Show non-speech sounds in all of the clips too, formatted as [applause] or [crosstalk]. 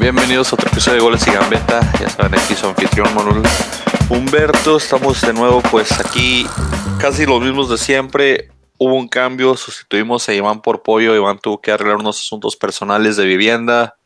Bienvenidos a otro episodio de Goles y Gambeta. Ya saben, aquí su anfitrión Manuel Humberto. Estamos de nuevo, pues aquí casi los mismos de siempre. Hubo un cambio, sustituimos a Iván por Pollo. Iván tuvo que arreglar unos asuntos personales de vivienda.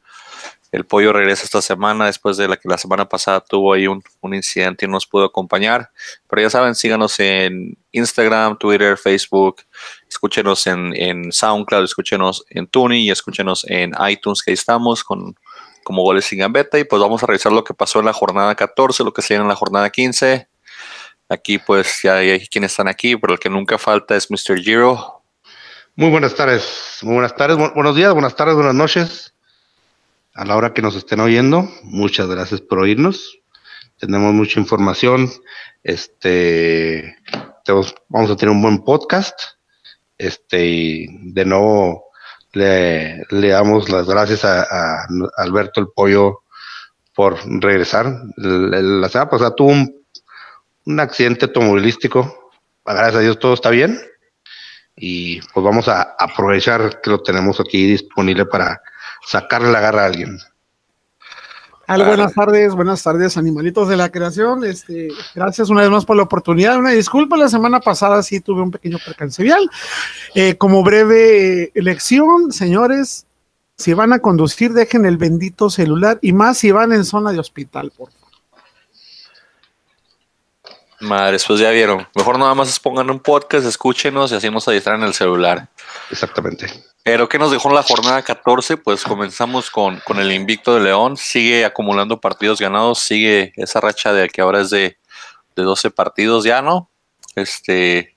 El Pollo regresa esta semana después de la que la semana pasada tuvo ahí un, incidente y no nos pudo acompañar. Pero ya saben, síganos en Instagram, Twitter, Facebook. Escúchenos en, en SoundCloud, escúchenos en Tuning y escúchenos en iTunes, que ahí estamos con como goles sin gambeta. Y pues vamos a revisar lo que pasó en la jornada 14, lo que se en la jornada 15. Aquí pues ya hay quienes están aquí, pero el que nunca falta es Mr. Giro. Muy buenas tardes, muy buenas tardes, bu- buenos días, buenas tardes, buenas noches. A la hora que nos estén oyendo, muchas gracias por oírnos. Tenemos mucha información. Este, vamos a tener un buen podcast. Este, y de nuevo le, le damos las gracias a, Alberto el Pollo por regresar. El- La semana pasada tuvo un, un accidente automovilístico. Gracias a Dios todo está bien y pues vamos a aprovechar que lo tenemos aquí disponible para sacarle la garra a alguien. Al, Ah. buenas tardes, buenas tardes, animalitos de la creación. Este, gracias una vez más por la oportunidad. Una disculpa, la semana pasada sí tuve un pequeño percance vial. Eh, como breve elección, señores, si van a conducir, dejen el bendito celular y más si van en zona de hospital, por favor. Madres, pues ya vieron. Mejor nada más pongan un podcast, escúchenos y así nos distraen en el celular. Exactamente. Pero ¿qué nos dejó en la jornada 14? Pues comenzamos con, con el invicto de León. Sigue acumulando partidos ganados. Sigue esa racha de que ahora es de, de 12 partidos ya, ¿no? Este.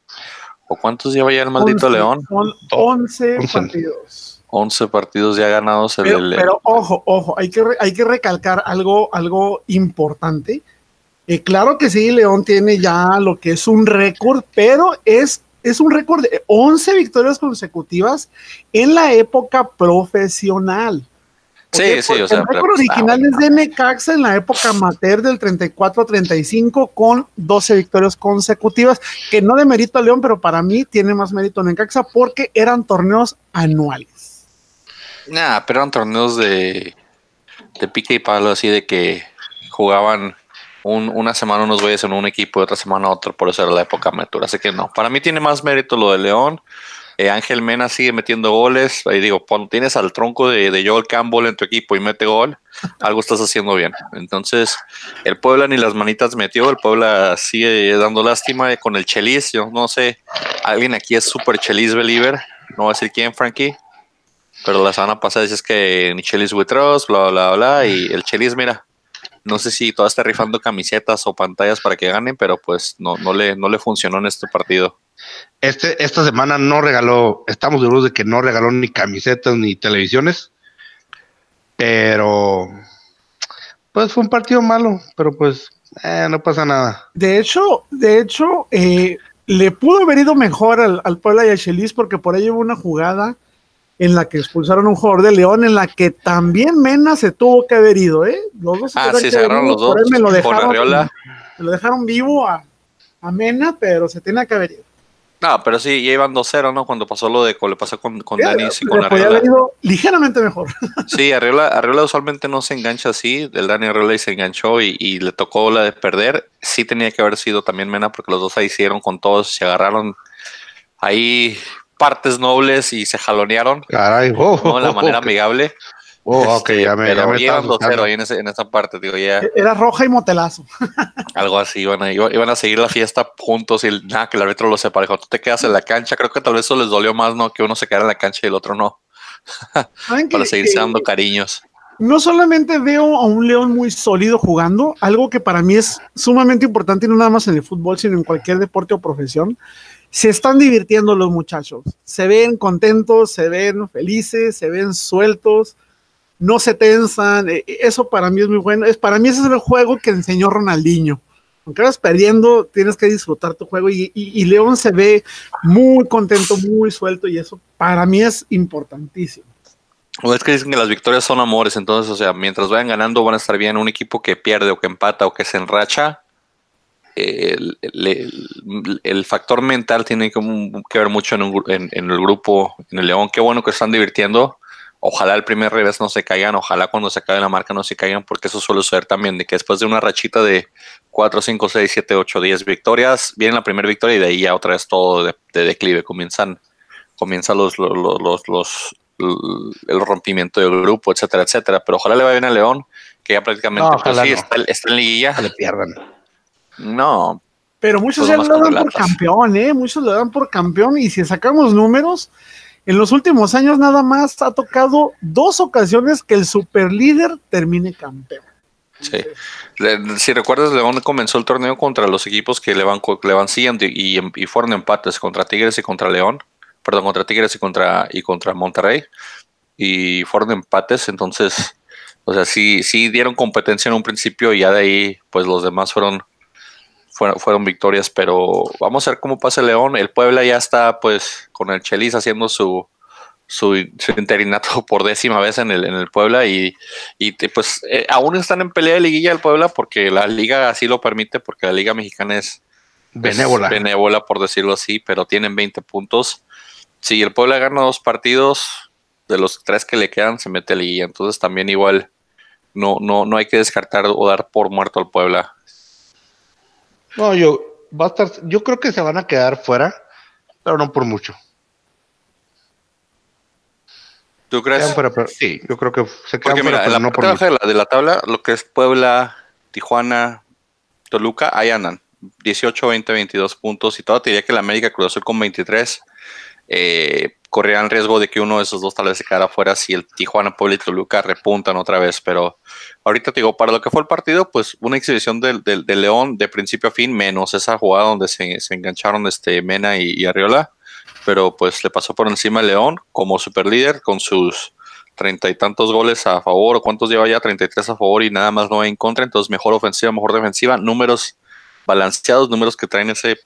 ¿O cuántos lleva ya el maldito Once- León? Son 11 Once. partidos. 11 partidos ya ganados. El Pero, del- pero ojo, ojo, hay que, re- hay que recalcar algo, algo importante. Eh, claro que sí, León tiene ya lo que es un récord, pero es, es un récord de 11 victorias consecutivas en la época profesional. Sí, sí, o el sea, récord pero- original es de Necaxa en la época amateur del 34-35 con 12 victorias consecutivas, que no de mérito a León, pero para mí tiene más mérito Necaxa porque eran torneos anuales. Nah, pero eran torneos de, de pique y palo, así de que jugaban un- una semana unos güeyes en un equipo y otra semana otro, por eso era la época amateur. Así que no, para mí tiene más mérito lo de León. Eh, Ángel Mena sigue metiendo goles. Ahí digo, cuando tienes al tronco de, Joel Campbell en tu equipo y mete gol, algo estás haciendo bien. Entonces, el Puebla ni las manitas metió. El Puebla sigue dando lástima con el Chelis. Yo no sé, alguien aquí es super Chelis believer. No voy a decir quién, Frankie. Pero la semana pasada dices que ni Chelis withdraws, bla, bla, bla. Y el Chelis, mira, no sé si todavía está rifando camisetas o pantallas para que ganen, pero pues no, no, le, no le funcionó en este partido. Este, esta semana no regaló, estamos seguros de que no regaló ni camisetas ni televisiones, pero pues fue un partido malo, pero pues eh, no pasa nada. De hecho, de hecho, eh, le pudo haber ido mejor al, al Puebla y a Chelis porque por ahí hubo una jugada en la que expulsaron a un jugador de León, en la que también Mena se tuvo que haber ido, ¿eh? Los dos Ah, tuvieron sí, se agarraron los dos por ahí me lo dejaron, Arriola. me lo dejaron vivo a, a Mena, pero se tenía que haber ido. No, pero sí, ya iban 2-0, ¿no? Cuando pasó lo de le pasó con, con Denis y con Arriola. haber ido ligeramente mejor. [laughs] Sí, Arriola, Arriola usualmente no se engancha así. El Dani Arriola y se enganchó y, y le tocó la de perder. Sí tenía que haber sido también Mena porque los dos ahí hicieron con todos, se agarraron ahí partes nobles y se jalonearon, Caray, oh, ¿no? De la oh, manera amigable. Oh, ok, Este, ya me, pero ya me estaba llevan 2-0 asustando. ahí en, ese- en esa parte, digo, ya Era roja y motelazo. [laughs] algo así, iban a, iba- iban a seguir la fiesta juntos y el- nada, que el árbitro los separó. Tú te quedas en la cancha, creo que tal vez eso les dolió más, ¿no? Que uno se quedara en la cancha y el otro no, [laughs] ¿Saben para que- seguirse que- dando cariños. no solamente veo a un León muy sólido jugando, algo que para mí es sumamente importante, y no nada más en el fútbol, sino en cualquier deporte o profesión. Se están divirtiendo los muchachos, se ven contentos, se ven felices, se ven sueltos, no se tensan. eh, Eso para mí es muy bueno. Es, para mí ese es el juego que enseñó Ronaldinho. Aunque vas perdiendo, tienes que disfrutar tu juego y, y- León se ve muy contento, muy suelto y eso para mí es importantísimo. O es que dicen que las victorias son amores, entonces, o sea, mientras vayan ganando van a estar bien. Un equipo que pierde o que empata o que se enracha, el, el- el factor mental tiene que, que ver mucho en, un en- en el grupo, en el León. Qué bueno que están divirtiendo. Ojalá el primer revés no se caigan, ojalá cuando se acabe la marca no se caigan, porque eso suele suceder también, de que después de una rachita de 4, 5, 6, 7, 8, 10 victorias, viene la primera victoria y de ahí ya otra vez todo de, declive, comienzan, comienzan los, los, los, el rompimiento del grupo, etcétera, etcétera. Pero ojalá le vaya bien a León, que ya prácticamente pues, sí, está, está, en liguilla. le pierdan. No. Pero muchos ya lo dan por campeón, ¿eh? Muchos lo dan por campeón y si sacamos números, en los últimos años nada más ha tocado dos ocasiones que el superlíder termine campeón. Sí. Si recuerdas, León comenzó el torneo contra los equipos que le van, le van siguiendo y, y, fueron empates contra Tigres y contra León. Perdón, contra Tigres y contra, y contra Monterrey. Y fueron empates, entonces, o sea, sí, sí dieron competencia en un principio y ya de ahí, pues los demás fueron fueron, victorias, pero vamos a ver cómo pasa el León. El Puebla ya está pues con el Chelis haciendo su, su, interinato [laughs] por décima vez en el, en el Puebla y, y pues eh, aún están en pelea de liguilla el Puebla porque la liga así lo permite, porque la liga mexicana es benévola. benévola por decirlo así, pero tienen 20 puntos. Si el Puebla gana dos partidos, de los tres que le quedan se mete a liguilla, entonces también igual no, no, no hay que descartar o dar por muerto al Puebla. No, yo va a estar, yo creo que se van a quedar fuera, pero no por mucho. ¿Tú crees? sí, yo creo que se quedan fuera, en la no parte de la, de la tabla, lo que es Puebla, Tijuana, Toluca, ahí andan. 18, 20, 22 puntos y todo. Te diría que la América Cruz Azul con 23 eh, corrían riesgo de que uno de esos dos tal vez se quedara fuera si el Tijuana, Puebla y Toluca repuntan otra vez. Pero ahorita te digo, para lo que fue el partido, pues una exhibición del, León de principio a fin, menos esa jugada donde se, engancharon este Mena y, Arriola. Pero pues le pasó por encima el León como superlíder con sus treinta y tantos goles a favor, o cuántos lleva ya, 33 a favor y nada más no en contra, entonces mejor ofensiva, mejor defensiva, números balanceados, números que traen ese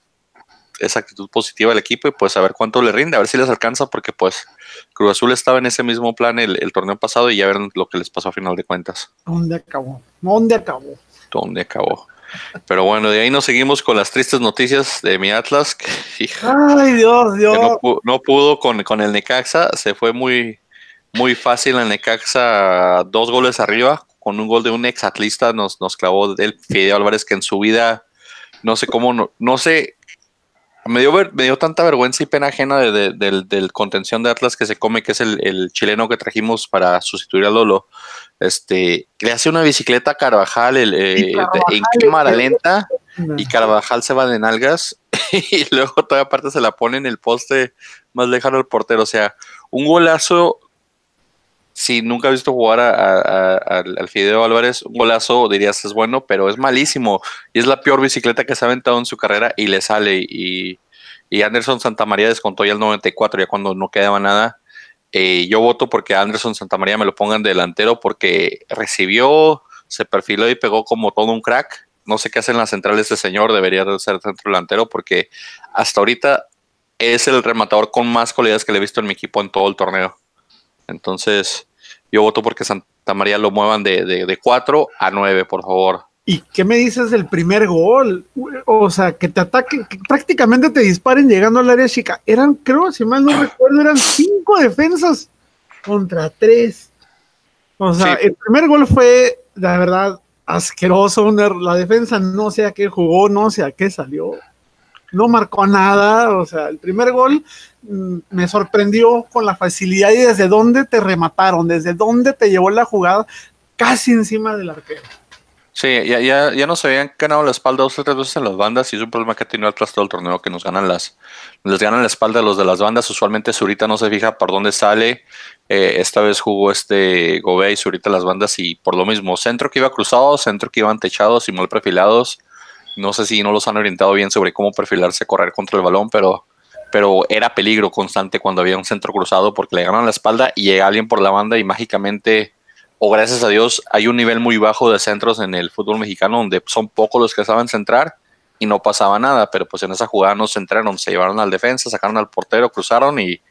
esa actitud positiva del equipo y pues a ver cuánto le rinde, a ver si les alcanza, porque pues Cruz Azul estaba en ese mismo plan el, torneo pasado y ya ver lo que les pasó a final de cuentas. ¿Dónde acabó? ¿Dónde acabó? ¿Dónde acabó? Pero bueno, de ahí nos seguimos con las tristes noticias de mi Atlas. Que, Ay, Dios, Dios. no, pudo con, con, el Necaxa, se fue muy, muy fácil el Necaxa, dos goles arriba, con un gol de un ex atlista nos, nos clavó el Fideo Álvarez que en su vida, no sé cómo, no, no sé me dio, me dio tanta vergüenza y pena ajena de, del, contención de Atlas que se come, que es el, chileno que trajimos para sustituir a Lolo. Este, le hace una bicicleta a Carvajal, el, eh, en cámara lenta y Carvajal se va de nalgas [laughs] y luego toda parte se la pone en el poste más lejano del portero. O sea, un golazo si nunca he visto jugar al Fideo Álvarez, un golazo dirías es bueno, pero es malísimo. Y es la peor bicicleta que se ha aventado en su carrera y le sale. Y, Anderson Santamaría descontó ya el 94, ya cuando no quedaba nada. Eh, yo voto porque Anderson Santamaría me lo pongan delantero porque recibió, se perfiló y pegó como todo un crack. No sé qué hacen las centrales de señor, debería de ser centro delantero porque hasta ahorita es el rematador con más cualidades que le he visto en mi equipo en todo el torneo. Entonces, yo voto porque Santa María lo muevan de, de, 4 a 9, por favor. ¿Y qué me dices del primer gol? O sea, que te ataquen, que prácticamente te disparen llegando al área chica. Eran, creo, si mal no recuerdo, eran cinco defensas contra tres. O sea, el primer gol fue, la verdad, asqueroso. La defensa no sé a qué jugó, no sé a qué salió no marcó nada, o sea, el primer gol mm, me sorprendió con la facilidad y desde dónde te remataron, desde dónde te llevó la jugada casi encima del arquero. Sí, ya, ya, ya nos habían ganado la espalda dos o tres veces en las bandas y es un problema que ha tenido Atlas todo el torneo que nos ganan las, les ganan la espalda a los de las bandas. Usualmente Zurita no se fija por dónde sale. Eh, esta vez jugó este Gobey y Zurita las bandas y por lo mismo, centro que iba cruzado, centro que iban techados y mal perfilados no sé si no los han orientado bien sobre cómo perfilarse correr contra el balón, pero, pero era peligro constante cuando había un centro cruzado porque le ganan la espalda y llega alguien por la banda y mágicamente, o gracias a Dios, hay un nivel muy bajo de centros en el fútbol mexicano donde son pocos los que saben centrar y no pasaba nada, pero pues en esa jugada no centraron, se llevaron al defensa, sacaron al portero, cruzaron y,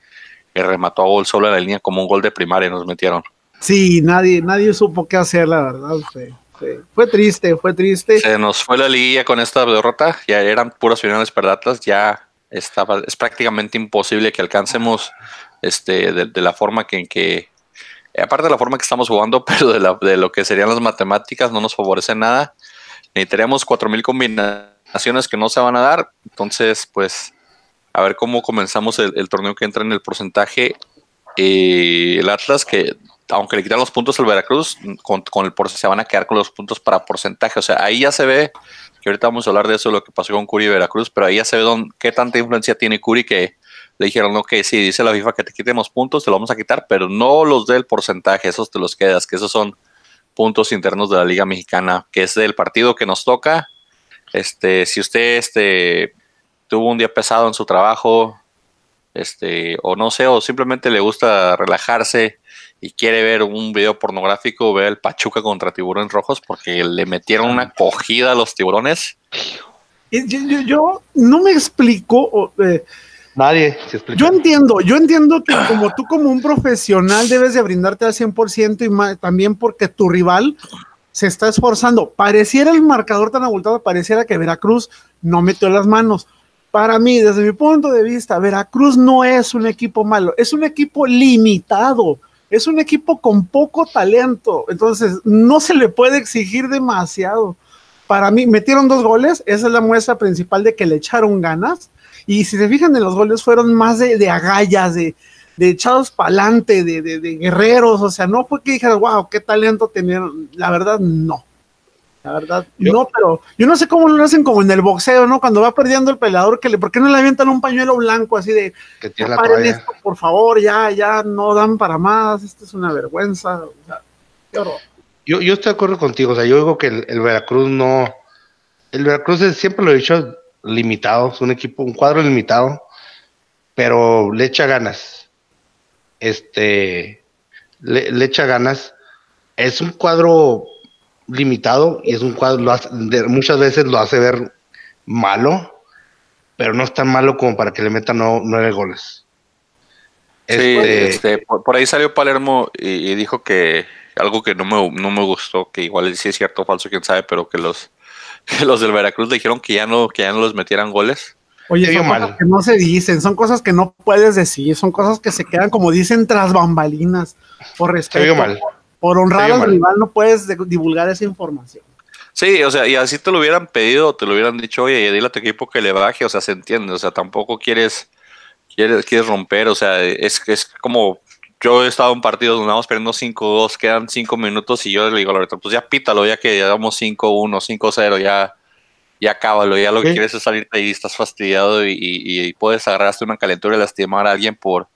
remató a gol solo en la línea como un gol de primaria nos metieron. Sí, nadie, nadie supo qué hacer, la verdad. Fue triste, fue triste. Se nos fue la liguilla con esta derrota, ya eran puras finales perdatas, ya estaba, es prácticamente imposible que alcancemos este, de, la forma que, en que eh, aparte de la forma que estamos jugando, [laughs] pero de, la, de lo que serían las matemáticas, no nos favorece nada. Necesitaríamos 4.000 combinaciones que no se van a dar. Entonces, pues, a ver cómo comenzamos el, torneo que entra en el porcentaje. Eh, el Atlas, que aunque le quitan los puntos al Veracruz, con, con el se van a quedar con los puntos para porcentaje. O sea, ahí ya se ve, que ahorita vamos a hablar de eso, lo que pasó con Curi y Veracruz, pero ahí ya se ve dónde, qué tanta influencia tiene Curi que le dijeron, ok, sí, dice la FIFA que te quitemos puntos, te lo vamos a quitar, pero no los del porcentaje, esos te los quedas, que esos son puntos internos de la Liga Mexicana, que es del partido que nos toca. Este, si usted este, tuvo un día pesado en su trabajo, este, o no sé, o simplemente le gusta relajarse y quiere ver un video pornográfico, ve el Pachuca contra tiburones rojos porque le metieron una cogida a los tiburones. Yo, no me explico, eh, Nadie se explica. Yo entiendo, yo entiendo que como tú como un profesional debes de brindarte al 100% y también porque tu rival se está esforzando. Pareciera el marcador tan abultado, pareciera que Veracruz no metió las manos. Para mí, desde mi punto de vista, Veracruz no es un equipo malo, es un equipo limitado, es un equipo con poco talento, entonces no se le puede exigir demasiado. Para mí, metieron dos goles, esa es la muestra principal de que le echaron ganas y si se fijan en los goles, fueron más de, agallas, de, echados para adelante, de, guerreros. O sea, no fue que dijeran, wow, qué talento tenían. La verdad, no. La verdad, no, pero yo no sé cómo lo hacen como en el boxeo, ¿no? Cuando va perdiendo el peleador, que le, ¿por qué no le avientan un pañuelo blanco así de, que tiene la esto, por favor, ya, ya no dan para más, esto es una vergüenza, o sea, qué horror. Yo, yo estoy de acuerdo contigo, o sea, yo digo que el, el Veracruz no, el Veracruz siempre lo he dicho, limitado, es un equipo, un cuadro limitado, pero le echa ganas. Este, le, echa ganas. Es un cuadro limitado y es un cuadro, muchas veces lo hace ver malo, pero no es tan malo como para que le metan nueve goles. Este, este por, ahí salió Palermo y, dijo que algo que no me, no me gustó, que igual sí es cierto o falso, quién sabe, pero que los [laughs] que los del Veracruz dijeron que ya no, que ya no los metieran goles. Oye, son cosas que no se dicen, son cosas que no puedes decir, son cosas que se quedan como dicen tras bambalinas. Por respeto, por honrar al rival no puedes divulgar esa información. Sí, o sea, y así te lo hubieran pedido, te lo hubieran dicho, oye, dile a tu equipo que le baje, o sea, se entiende, o sea, tampoco quieres, quieres, quieres romper, o sea, es, es como yo he estado en partidos donde vamos perdiendo 5-2, quedan 5 minutos y yo le digo a Loreto, pues ya pítalo, ya que ya damos 5-1, 5-0, ya, ya cábalo, ya lo que quieres es salirte ahí, estás fastidiado y, puedes agarrarte una calentura y lastimar a alguien por,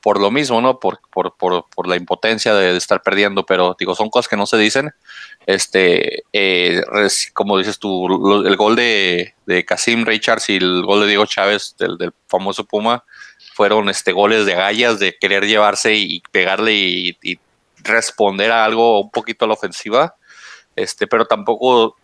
por lo mismo, ¿no? Por, por, por, por la impotencia de, estar perdiendo, pero digo, son cosas que no se dicen. Este, eh, como dices tú, el gol de, de Richards y el gol de Diego Chávez, del, del famoso Puma, fueron este, goles de gallas, de querer llevarse y pegarle y, responder a algo un poquito a la ofensiva. Este, pero tampoco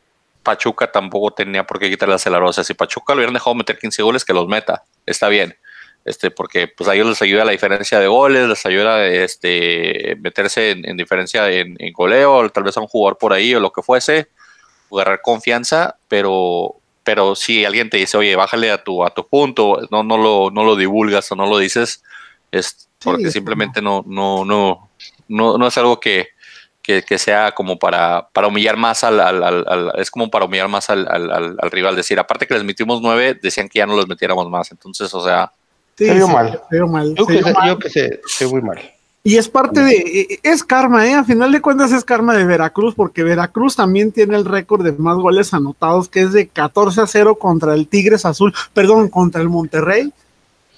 Pachuca tampoco tenía por qué quitarle la O sea, si Pachuca lo hubieran dejado meter 15 goles, que los meta. Está bien. Este, porque pues a ellos les ayuda la diferencia de goles, les ayuda este, meterse en, diferencia en, en, goleo, tal vez a un jugador por ahí o lo que fuese, agarrar confianza, pero pero si alguien te dice, oye, bájale a tu, a tu punto, no, no, lo, no lo divulgas o no lo dices, es porque simplemente no, no, no, no, no es algo que, que, sea como para, para humillar más al, al, es como para humillar más al, al, rival. Decir, aparte que les metimos nueve, decían que ya no los metiéramos más. Entonces, o sea. Se vio mal. Se vio mal. Yo, que, yo que se, se muy mal. Y es parte de, e, e, es karma, ¿eh? A final de cuentas es karma de Veracruz, porque Veracruz también tiene el récord de más goles anotados, que es de 14 a 0 contra el Tigres Azul, perdón, contra el Monterrey.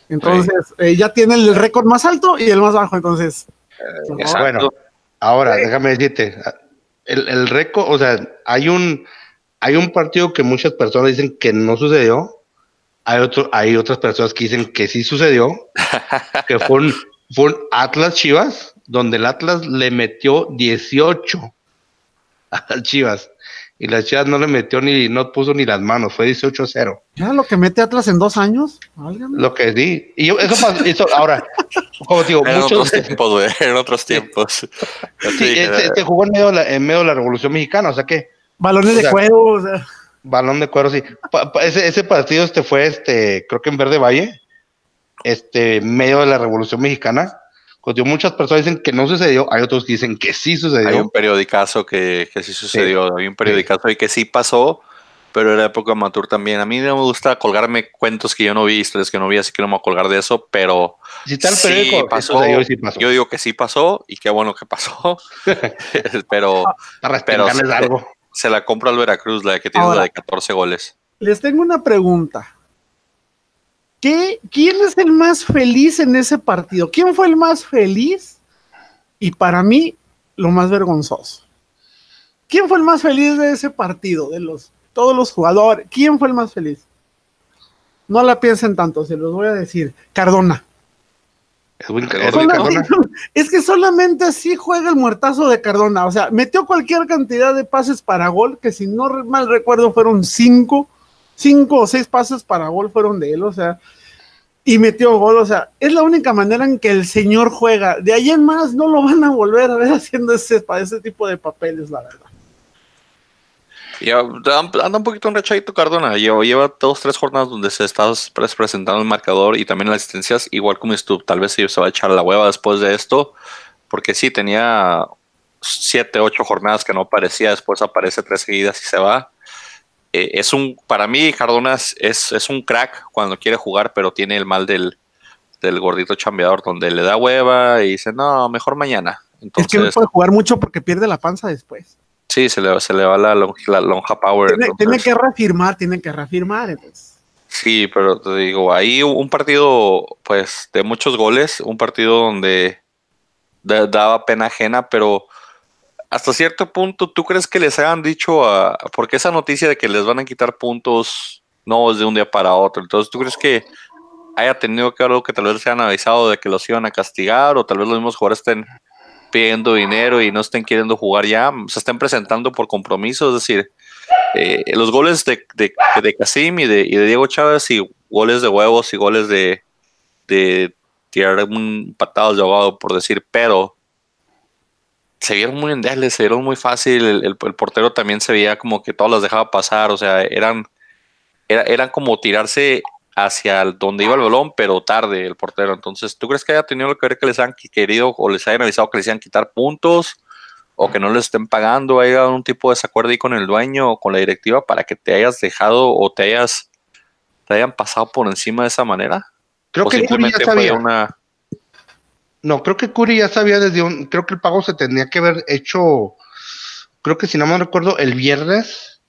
Entonces, eh, ya tiene el récord más alto y el más bajo, entonces. Eh, bueno, ahora, déjame decirte, el, el récord, o sea, hay un, hay un partido que muchas personas dicen que no sucedió, hay, otro, hay otras personas que dicen que sí sucedió, que [laughs] fue un fue un Atlas Chivas, donde el Atlas le metió 18 a Chivas. Y las Chivas no le metió ni, no puso ni las manos, fue 18-0. ¿Ya lo que mete Atlas en dos años? Lo que di. Y eso pasó, ahora, como digo, en otros tiempos, güey, en otros tiempos. sí, este, jugó en medio, de la, en medio de la Revolución Mexicana, o sea que. Balones de cuero, o sea. Balón de cuero, sí. ese, ese partido este fue, este, creo que en Verde Valle este, medio de la Revolución Mexicana, Pues muchas personas dicen que no sucedió, hay otros que dicen que sí sucedió. Hay un periodicazo que, que sí sucedió, hay un periodicazo y que sí pasó, pero era época amateur también. A mí no me gusta colgarme cuentos que yo no vi, historias que no vi, así que no me voy a colgar de eso, pero si el periódico, sí pasó, sí pasó. Yo digo que sí pasó y qué bueno que pasó, [laughs] [laughs] pero, pero se, algo. Se, la compro al Veracruz, la que tiene la de 14 goles. Les tengo una pregunta. ¿Qué, ¿Quién es el más feliz en ese partido? ¿Quién fue el más feliz? Y para mí, lo más vergonzoso. ¿Quién fue el más feliz de ese partido? De los todos los jugadores. ¿Quién fue el más feliz? No la piensen tanto, se los voy a decir. Cardona. [laughs] Es que solamente así juega el muertazo de Cardona. O sea, metió cualquier cantidad de pases para gol, que si no mal recuerdo fueron cinco, cinco o seis pases para gol fueron de él. O sea, y metió gol. O sea, es la única manera en que el señor juega. De ahí en más no lo van a volver a ver haciendo ese, ese tipo de papeles, la verdad. Y anda un poquito enrechadito Cardona. Lleva, lleva dos, tres jornadas donde se está presentando el marcador y también las asistencias, igual como tú. Tal vez se va a echar la hueva después de esto, porque sí, tenía siete, ocho jornadas que no aparecía, después aparece tres seguidas y se va. Eh, es un, para mí, Cardona es, es, un crack cuando quiere jugar, pero tiene el mal del, del gordito chambeador, donde le da hueva y dice, no, mejor mañana. Entonces, es que no puede jugar mucho porque pierde la panza después. Sí, se le, se le va la, lonja power. Tiene, que reafirmar, tiene que reafirmar. Sí, pero te digo, ahí un partido, pues, de muchos goles, un partido donde daba pena ajena, pero hasta cierto punto, ¿tú crees que les hayan dicho a, porque esa noticia de que les van a quitar puntos no es de un día para otro, entonces, ¿tú crees que haya tenido que algo que tal vez se hayan avisado de que los iban a castigar o tal vez los mismos jugadores estén pidiendo dinero y no estén queriendo jugar ya, se estén presentando por compromiso, es decir, eh, los goles de, de, de Casim y de, Diego Chávez y goles de huevos y goles de, de tirar un patadas de ahogado, por decir, pero se vieron muy endebles, se vieron muy fácil, el, portero también se veía como que todos las dejaba pasar, o sea, eran, era, eran como tirarse hacia donde iba el balón, pero tarde el portero. Entonces, ¿tú crees que haya tenido que ver que les han querido o les hayan avisado que les iban quitar puntos o que no les estén pagando? ¿Hay algún tipo de desacuerdo ahí con el dueño o con la directiva para que te hayas dejado o te hayas te hayan pasado por encima de esa manera? Creo que Curi ya sabía. No, creo que Curi ya sabía desde un. Creo que el pago se tenía que haber hecho. Creo que si no me recuerdo, el viernes.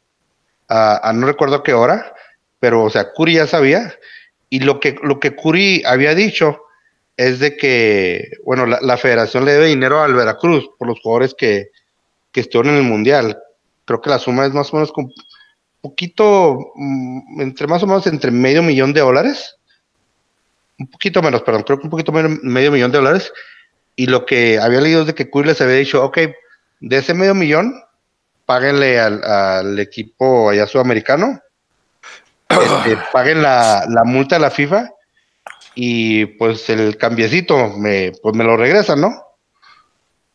a no recuerdo qué hora pero o sea, Curi ya sabía y lo que lo que Curi había dicho es de que, bueno, la, federación le debe dinero al Veracruz por los jugadores que, que estuvieron en el Mundial. Creo que la suma es más o menos un poquito, mm, entre más o menos entre medio millón de dólares. Un poquito menos, perdón, creo que un poquito menos, medio millón de dólares. Y lo que había leído es de que Curi les había dicho, ok, de ese medio millón, páguenle al, al equipo allá sudamericano este, paguen la, multa a la FIFA y pues el cambiecito me, pues me lo regresan, ¿no?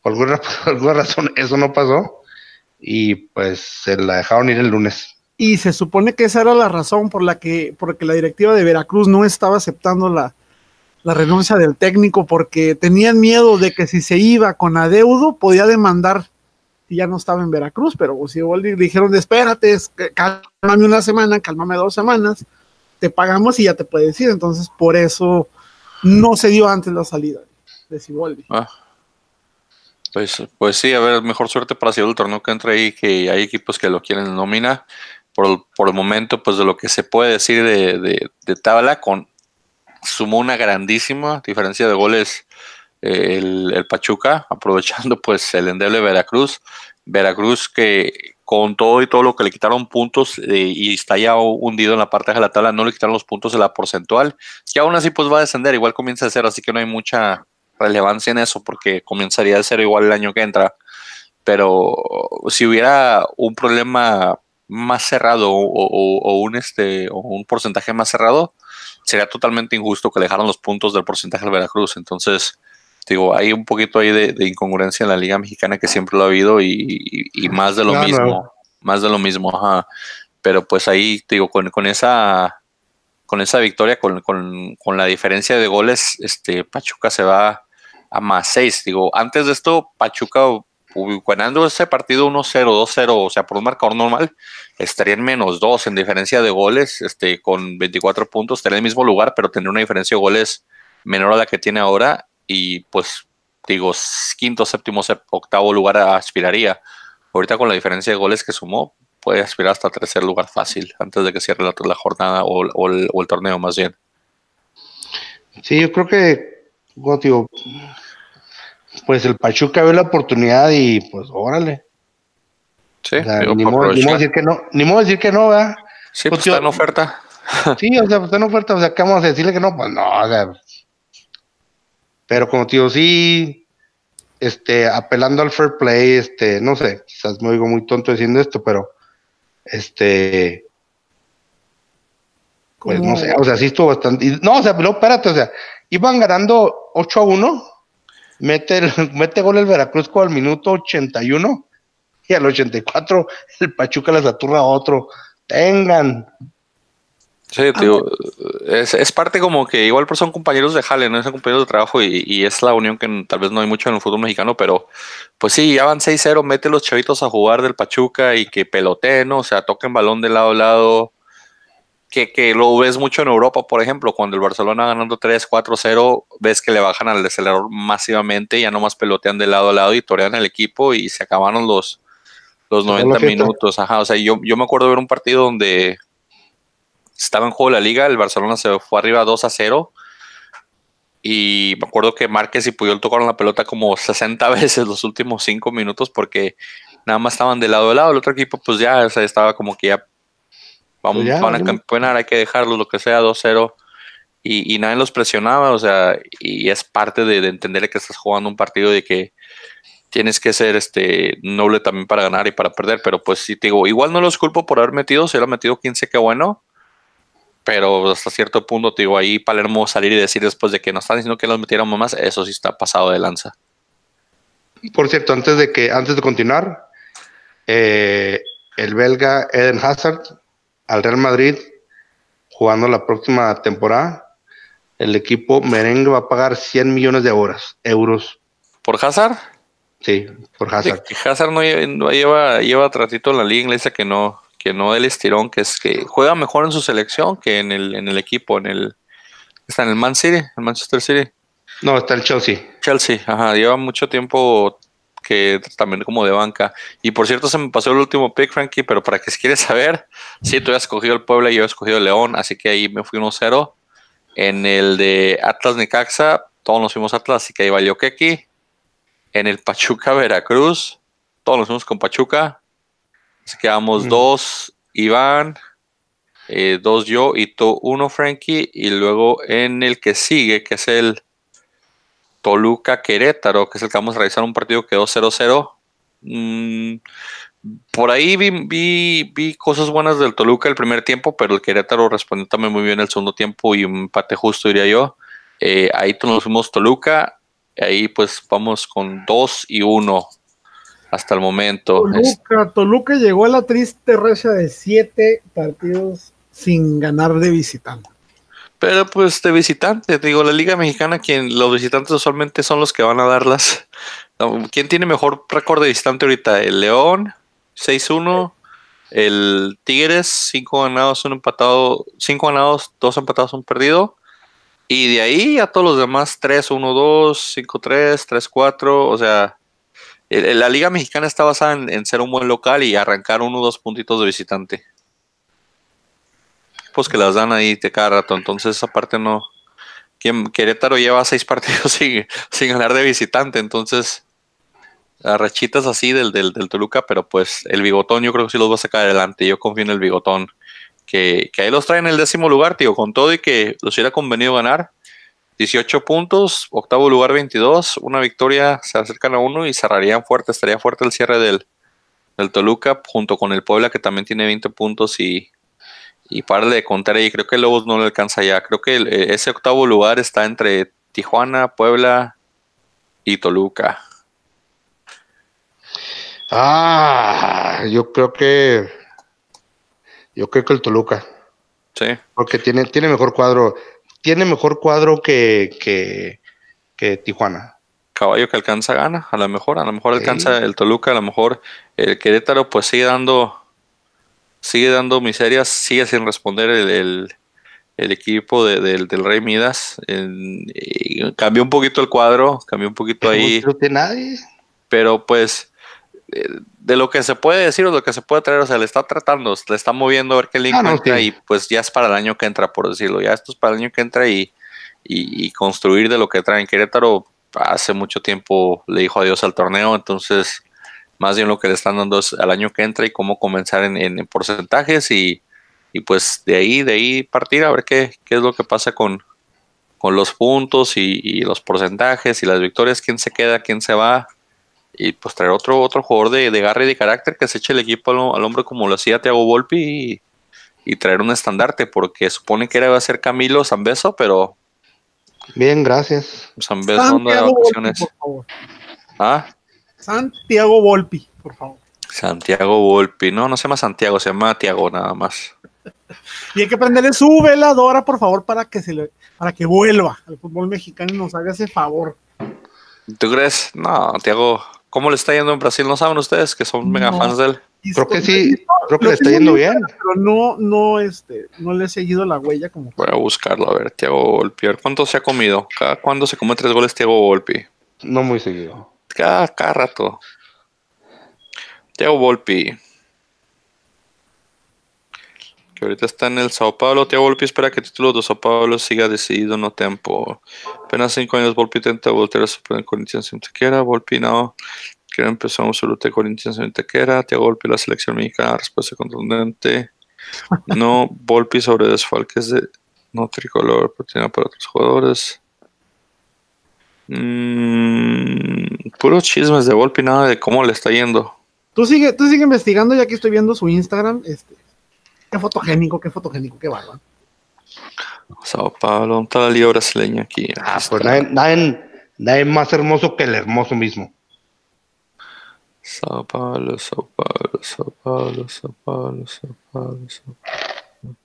Por alguna, [laughs] alguna razón eso no pasó y pues se la dejaron ir el lunes. Y se supone que esa era la razón por la que, porque la directiva de Veracruz no estaba aceptando la, la renuncia del técnico porque tenían miedo de que si se iba con adeudo podía demandar ya no estaba en Veracruz, pero si igual dijeron, espérate, cálmame una semana, cálmame dos semanas, te pagamos y ya te puedes ir. Entonces, por eso no se dio antes la salida de Siboldi. Ah. Pues, pues sí, a ver, mejor suerte para Ciudad el torneo que entre ahí, que hay equipos que lo quieren en nómina. Por, por, el momento, pues de lo que se puede decir de, de, de tabla, con sumó una grandísima diferencia de goles el, Pachuca, aprovechando [laughs] pues el endeble Veracruz. Veracruz que con todo y todo lo que le quitaron puntos eh, y está ya hundido en la parte de la tabla, no le quitaron los puntos de la porcentual, que aún así pues va a descender, igual comienza a ser, así que no hay mucha relevancia en eso porque comenzaría a ser igual el año que entra. Pero si hubiera un problema más cerrado o, un este o un porcentaje más cerrado, sería totalmente injusto que le dejaran los puntos del porcentaje al Veracruz. Entonces, digo, hay un poquito ahí de, incongruencia en la Liga Mexicana que siempre lo ha habido y, más de lo mismo, más de lo mismo, ajá. Pero pues ahí, digo, con, con esa con esa victoria, con, con, la diferencia de goles, este Pachuca se va a más 6. Digo, antes de esto, Pachuca ganando ese partido 1-0, 2-0, o sea, por un marcador normal, estaría en menos 2 en diferencia de goles, este, con 24 puntos, estaría en el mismo lugar, pero tendría una diferencia de goles menor a la que tiene ahora y pues digo, quinto, séptimo, octavo lugar aspiraría. Ahorita con la diferencia de goles que sumó, puede aspirar hasta tercer lugar fácil antes de que cierre la, la jornada o, el, torneo más bien. Sí, yo creo que, digo, pues el Pachuca ve la oportunidad y pues órale. Sí, ni, modo, decir que no, ni modo decir que no, ¿verdad? Sí, pues, pues está en oferta. Sí, o sea, pues está en oferta, o sea, ¿qué vamos a decirle que no? Pues no, o sea. Pero como tío, sí, este, apelando al fair play, este, no sé, quizás me oigo muy tonto diciendo esto, pero este, pues no sé, o sea, sí estuvo bastante. No, o sea, pero espérate, o sea, iban ganando 8 a 1 mete, [laughs] mete gol el Veracruz el minuto 81 y al 84 el Pachuca les aturra a otro. Tengan. Sí, tío, es, es, parte como que igual son compañeros de jale, no son compañeros de trabajo y, es la unión que tal vez no hay mucho en el fútbol mexicano, pero pues sí, ya van 6-0, mete los chavitos a jugar del Pachuca y que peloteen, o sea, toquen balón de lado a lado, que, lo ves mucho en Europa, por ejemplo, cuando el Barcelona ganando 3, 4, 0, ves que le bajan al acelerador masivamente, ya nomás pelotean de lado a lado y torean el equipo y se acabaron los, los 90 minutos. Ajá, o sea, yo, yo me acuerdo de ver un partido donde estaba en juego la liga, el Barcelona se fue arriba 2 a 0 y me acuerdo que Márquez y Puyol tocaron la pelota como [laughs] 60 veces los últimos 5 minutos porque nada más estaban de lado a lado, el otro equipo pues ya o sea, estaba como que ya Vamos, pues van a campeonar, hay que dejarlo, lo que sea, 2-0. Y, nadie los presionaba, o sea, y es parte de, entender que estás jugando un partido de que tienes que ser este noble también para ganar y para perder, pero pues sí te digo, igual no los culpo por haber metido, si hubiera metido 15, qué bueno, pero hasta cierto punto te digo, ahí Palermo salir y decir después de que nos están diciendo que los metiéramos más, eso sí está pasado de lanza. Por cierto, antes de que, antes de continuar, eh, el belga Eden Hazard al Real Madrid jugando la próxima temporada, el equipo merengue va a pagar 100 millones de horas, euros. ¿Por Hazard? Sí, por Hazard. Hazard no lleva, lleva, tratito en la liga inglesa que no, que no el estirón, que es que juega mejor en su selección que en el, en el equipo, en el está en el Man City, el Manchester City. No, está el Chelsea. Chelsea, ajá, lleva mucho tiempo que también como de banca. Y por cierto, se me pasó el último pick, Frankie, pero para que si quieres saber, sí, tú has escogido el Puebla y yo he escogido el León, así que ahí me fui 1-0. En el de Atlas Necaxa, todos nos fuimos Atlas, así que ahí valió Keki. En el Pachuca Veracruz, todos nos fuimos con Pachuca. Así que vamos mm. dos, Iván, eh, dos yo y tú uno, Frankie. Y luego en el que sigue, que es el Toluca Querétaro, que es el que vamos a realizar un partido que quedó 0-0. Mm, por ahí vi, vi, cosas buenas del Toluca el primer tiempo, pero el Querétaro respondió también muy bien el segundo tiempo y un empate justo, diría yo. Eh, ahí nos fuimos Toluca, ahí pues vamos con 2 y 1 hasta el momento. Toluca, Toluca llegó a la triste racha de 7 partidos sin ganar de visitante. Pero pues de visitante, digo, la Liga Mexicana, quien los visitantes usualmente son los que van a darlas. [laughs] ¿Quién tiene mejor récord de visitante ahorita? El León, 6-1. El Tigres, 5 ganados, 1 empatado, 5 ganados, 2 empatados, 1 perdido. Y de ahí a todos los demás, 3-1-2, 5-3, 3-4. O sea, la Liga Mexicana está basada en, ser un buen local y arrancar uno o dos puntitos de visitante pues que las dan ahí de cada rato. Entonces, aparte no. Querétaro lleva seis [laughs] partidos sin, sin de visitante. Entonces, rachitas así del, del, Toluca, pero pues el bigotón yo creo que sí los va a sacar adelante. Yo confío en el bigotón. Que, que ahí los trae en el décimo lugar, tío, con todo y que los hubiera convenido ganar. 18 puntos, octavo lugar 22, una victoria, se acercan a uno y cerrarían fuerte, estaría fuerte el cierre del, del Toluca junto con el Puebla que también tiene 20 puntos y, y para de contar ahí, creo que Lobos no le alcanza ya. Creo que eh, ese octavo lugar está entre Tijuana, Puebla y Toluca. Ah, yo creo que yo creo que el Toluca. Sí. Porque tiene, tiene mejor cuadro. Tiene mejor cuadro que, que, que Tijuana. caballo que alcanza gana, a lo mejor, a lo mejor alcanza el Toluca, a lo mejor el Querétaro pues sigue dando, sigue dando miserias, sigue sin responder el, equipo del, Rey Midas. cambió un poquito el cuadro, cambió un poquito ahí. No nadie. Pero pues de lo que se puede decir o lo que se puede traer, o sea, le está tratando, le está moviendo a ver qué le ah, encuentra y pues ya es para el año que entra, por decirlo, ya esto es para el año que entra y, y, construir de lo que traen. Querétaro hace mucho tiempo le dijo adiós al torneo, entonces más bien lo que le están dando es al año que entra y cómo comenzar en, porcentajes y, pues de ahí, de ahí partir a ver qué, qué es lo que pasa con, con los puntos y, los porcentajes y las victorias, quién se queda, quién se va y pues traer otro otro jugador de, de garra y de carácter que se eche el equipo al, hombre como lo hacía Thiago Volpi y, traer un estandarte porque supone que era iba a ser Camilo Zambeso pero Bien, gracias. Zambeso anda de vacaciones. por favor. ¿Ah? Santiago Volpi, por favor. Santiago Volpi, no, no se llama Santiago, se llama Tiago nada más. y hay que prenderle su veladora, por favor, para que se le, para que vuelva al fútbol mexicano y nos haga ese favor. ¿Tú crees? No, Tiago, ¿Cómo le está yendo en Brasil? ¿No saben ustedes que son mega fans de él? Creo que sí, creo que le está yendo bien. Pero no, no, este, no le he seguido la huella como. Voy a buscarlo, a ver, Tiago Volpi. ¿Cuánto se ha comido? ¿Cada cuándo se come tres goles Tiago Volpi? No muy seguido. Cada, cada rato. Tiago Volpi ahorita está en el Sao Paulo. Tiago Volpi espera que el título de Sao Paulo siga decidido no tiempo. Apenas cinco años Volpi intenta volver a su Corinthians en Tequera. Volpi no. Quiere empezar un de Corinthians en Tequera. Tiago Volpi la selección mexicana. Respuesta contundente. [laughs] No. Volpi sobre desfalques de no tricolor. Pero para otros jugadores. Mm, puros chismes de Volpi, nada de cómo le está yendo. Tú sigue, tú sigue investigando, ya que estoy viendo su Instagram. Este, Qué fotogénico, qué fotogénico, qué bárbaro. Sao Paulo, ¿dónde está la liga brasileña aquí? Ah, pues nadie, más hermoso que el hermoso mismo. Sao Paulo, Sao Paulo, Sao Paulo, Sao Paulo, Sao Paulo, Sao Paulo.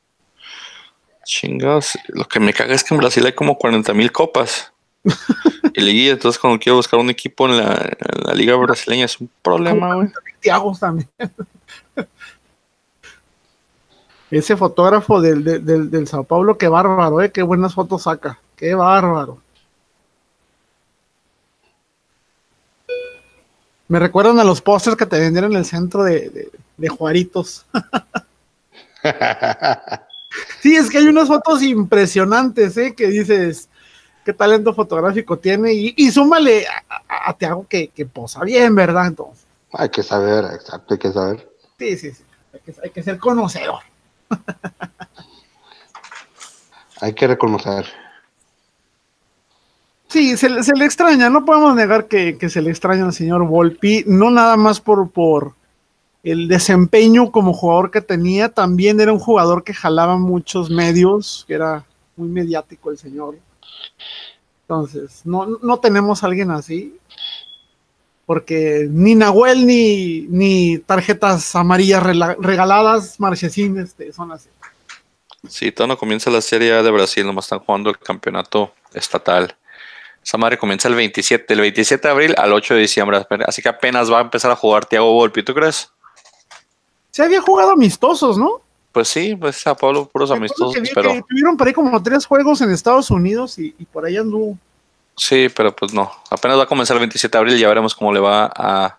Chingados, lo que me caga es que en Brasil hay como 40 mil copas. y liguilla, entonces cuando quiero buscar un equipo en la, en la liga brasileña es un problema, güey. también. Ese fotógrafo del, del, Sao Paulo, qué bárbaro, ¿eh? Qué buenas fotos saca. Qué bárbaro. Me recuerdan a los pósters que te vendieron en el centro de, de, Juaritos. [laughs] sí, es que hay unas fotos impresionantes, ¿eh? Que dices, qué talento fotográfico tiene. Y, y súmale a, a, Tiago que, que, posa bien, ¿verdad? Entonces. Hay que saber, exacto, hay que saber. Sí, sí, sí. Hay que, hay que ser conocedor. Hay que reconocer. Sí, se, le extraña, no podemos negar que, se le extraña al señor Volpi, no nada más por, por el desempeño como jugador que tenía, también era un jugador que jalaba muchos medios, que era muy mediático el señor. Entonces, no, no tenemos a alguien así porque ni Nahuel ni, ni tarjetas amarillas regaladas, Marchesín, este, son así. Sí, todo no comienza la Serie A de Brasil, nomás están jugando el campeonato estatal. Esa madre comienza el 27, del 27 de abril al 8 de diciembre, así que apenas va a empezar a jugar Thiago Volpi, ¿tú crees? Se había jugado amistosos, ¿no? Pues sí, pues a Pablo puros amistosos, pero... tuvieron por ahí como tres juegos en Estados Unidos y, y por ahí anduvo. Sí, pero pues no. Apenas va a comenzar el 27 de abril, ya veremos cómo le va a,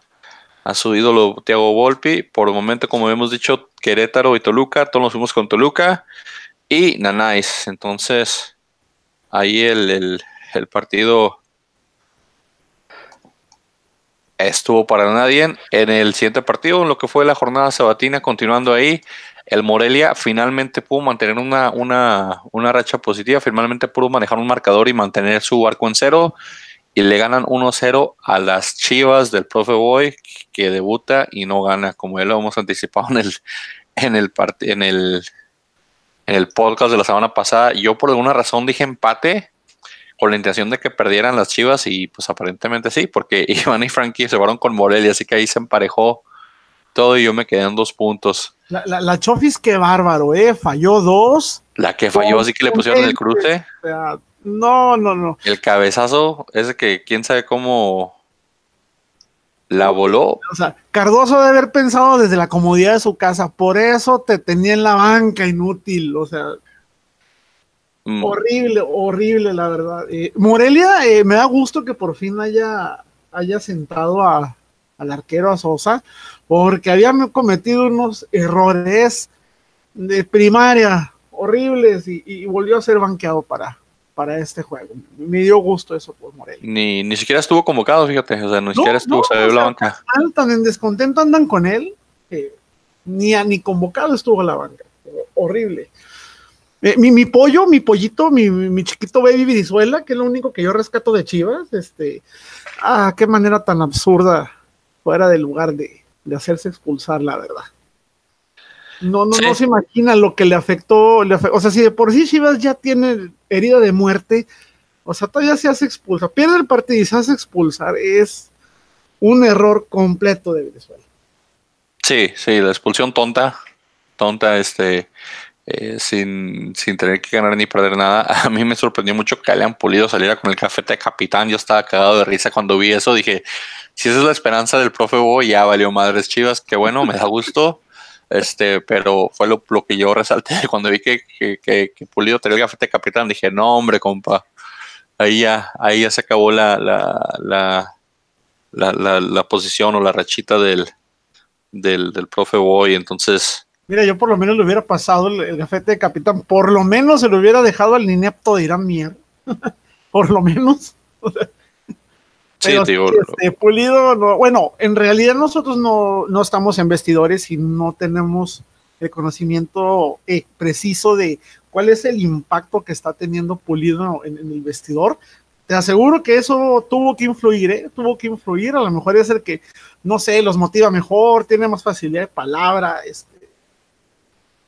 su ídolo Thiago Volpi. Por el momento, como hemos dicho, Querétaro y Toluca, todos nos fuimos con Toluca y Nanais. Entonces, ahí el, el partido estuvo para nadie. En el siguiente partido, en lo que fue la jornada sabatina, continuando ahí, el Morelia finalmente pudo mantener una, una, una racha positiva, finalmente pudo manejar un marcador y mantener su arco en cero y le ganan 1-0 a las Chivas del profe Boy que debuta y no gana como ya lo hemos anticipado en el en el en el en el podcast de la semana pasada. Yo por alguna razón dije empate con la intención de que perdieran las Chivas y pues aparentemente sí porque [laughs] Iván y Frankie se fueron con Morelia así que ahí se emparejó todo y yo me quedé en dos puntos. La, la, Chofis, qué bárbaro, ¿eh? Falló dos. La que falló, así que le pusieron el cruce. No, no, no. El cabezazo, ese que quién sabe cómo la voló. O sea, Cardoso debe haber pensado desde la comodidad de su casa, por eso te tenía en la banca inútil, o sea, Mm, horrible, horrible, la verdad. Eh, Morelia, eh, me da gusto que por fin haya, haya sentado a, al arquero a Sosa, porque había cometido unos errores de primaria horribles y, y volvió a ser banqueado para, para este juego. Me dio gusto eso por Morelia. Ni, ni siquiera estuvo convocado, fíjate. O sea, ni siquiera estuvo, no, se o dio la banca. Tan, en descontento andan con él, que ni, ni convocado estuvo a la banca. Horrible. Eh, mi, mi pollo, mi pollito, mi, mi chiquito baby Virizuela, que es lo único que yo rescato de Chivas, este, ah, qué manera tan absurda fuera del lugar de, de hacerse expulsar, la verdad. No, no, Sí. no se imagina lo que le afectó, le o sea, si de por sí Chivas ya tiene herida de muerte, o sea, todavía se hace expulsar, pierde el partido y se hace expulsar, es un error completo de Venezuela. Sí, sí, la expulsión tonta, tonta, este, eh, sin, sin tener que ganar ni perder nada. [laughs] A mí me sorprendió mucho que Alan Pulido saliera con el cafete de capitán. Yo estaba cagado de risa cuando vi eso. Dije, si esa es la esperanza del profe Bo, ya valió madres chivas. Qué bueno, me da gusto. [laughs] Este, pero fue lo, lo que yo resalté [laughs] cuando vi que, que, que- que Pulido tenía el cafete de capitán. Dije, no, hombre, compa. Ahí ya, ahí ya se acabó la, la, la, la, la, la posición o la rachita del, del, del profe Boy. Entonces, Mira, yo por lo menos le hubiera pasado el, el gafete de capitán, por lo menos se lo hubiera dejado al inepto de Irán Mier. [laughs] por lo menos. Sí, Pero digo, este, Pulido, no- bueno, en realidad nosotros no, no estamos en vestidores y no tenemos el conocimiento eh, preciso de cuál es el impacto que está teniendo Pulido en, en el vestidor. Te aseguro que eso tuvo que influir, ¿eh? tuvo que influir, a lo mejor es el que, no sé, los motiva mejor, tiene más facilidad de palabra, este,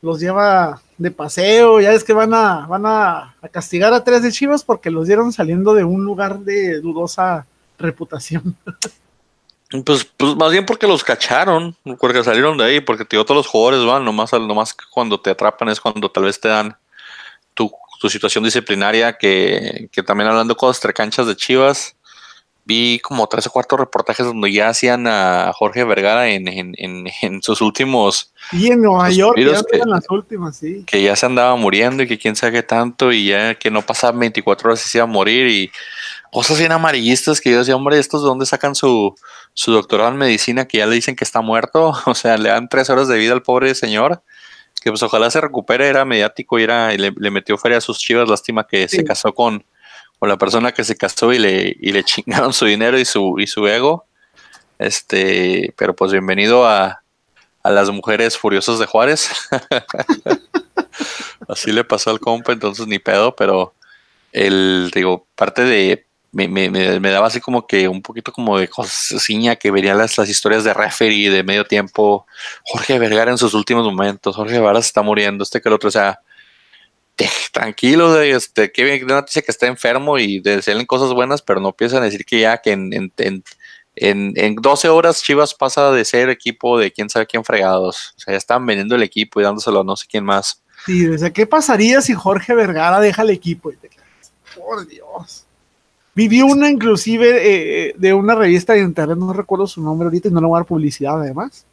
los lleva de paseo, ya es que van a, van a, a castigar a tres de Chivas porque los dieron saliendo de un lugar de dudosa reputación. [laughs] pues, pues más bien porque los cacharon, porque salieron de ahí, porque tío, todos los jugadores van, nomás, nomás cuando te atrapan es cuando tal vez te dan tu, tu situación disciplinaria, que, que también hablando de cosas trecanchas de Chivas, vi como tres o cuatro reportajes donde ya hacían a Jorge Vergara en, en, en, en sus últimos Y en Nueva York, ya que- eran las últimas, sí. que ya se andaba muriendo y que quién sabe qué tanto y ya que no pasaban 24 horas y se iba a morir y cosas bien amarillistas que yo decía, hombre, ¿estos de dónde sacan su, su doctorado en medicina que ya le dicen que está muerto? [laughs] O sea, le dan tres horas de vida al pobre señor, que pues ojalá se recupere, era mediático y, era, y le, le metió feria a sus chivas, lástima que Sí. se casó con, con la persona que se casó y le, y le [laughs] chingaron su dinero y su, y su ego. Este, pero pues bienvenido a, a las mujeres furiosas de Juárez. [laughs] Así le pasó al compa, entonces ni pedo, pero el, digo, parte de, me, me, me, daba así como que un poquito como de cosiña que vería las, las historias de referee de medio tiempo, Jorge Vergara en sus últimos momentos, Jorge Vergara se está muriendo, este que el otro, o sea, tranquilo, de, este, qué bien, noticia que está enfermo y decirle cosas buenas, pero no a decir que ya que en, en, en, en, en 12 horas Chivas pasa de ser equipo de quién sabe quién fregados, o sea, ya están vendiendo el equipo y dándoselo a no sé quién más. Sí, desde qué pasaría si Jorge Vergara deja el equipo. Por Dios. Viví una inclusive eh, de una revista de internet, no recuerdo su nombre ahorita y no le voy a dar publicidad además,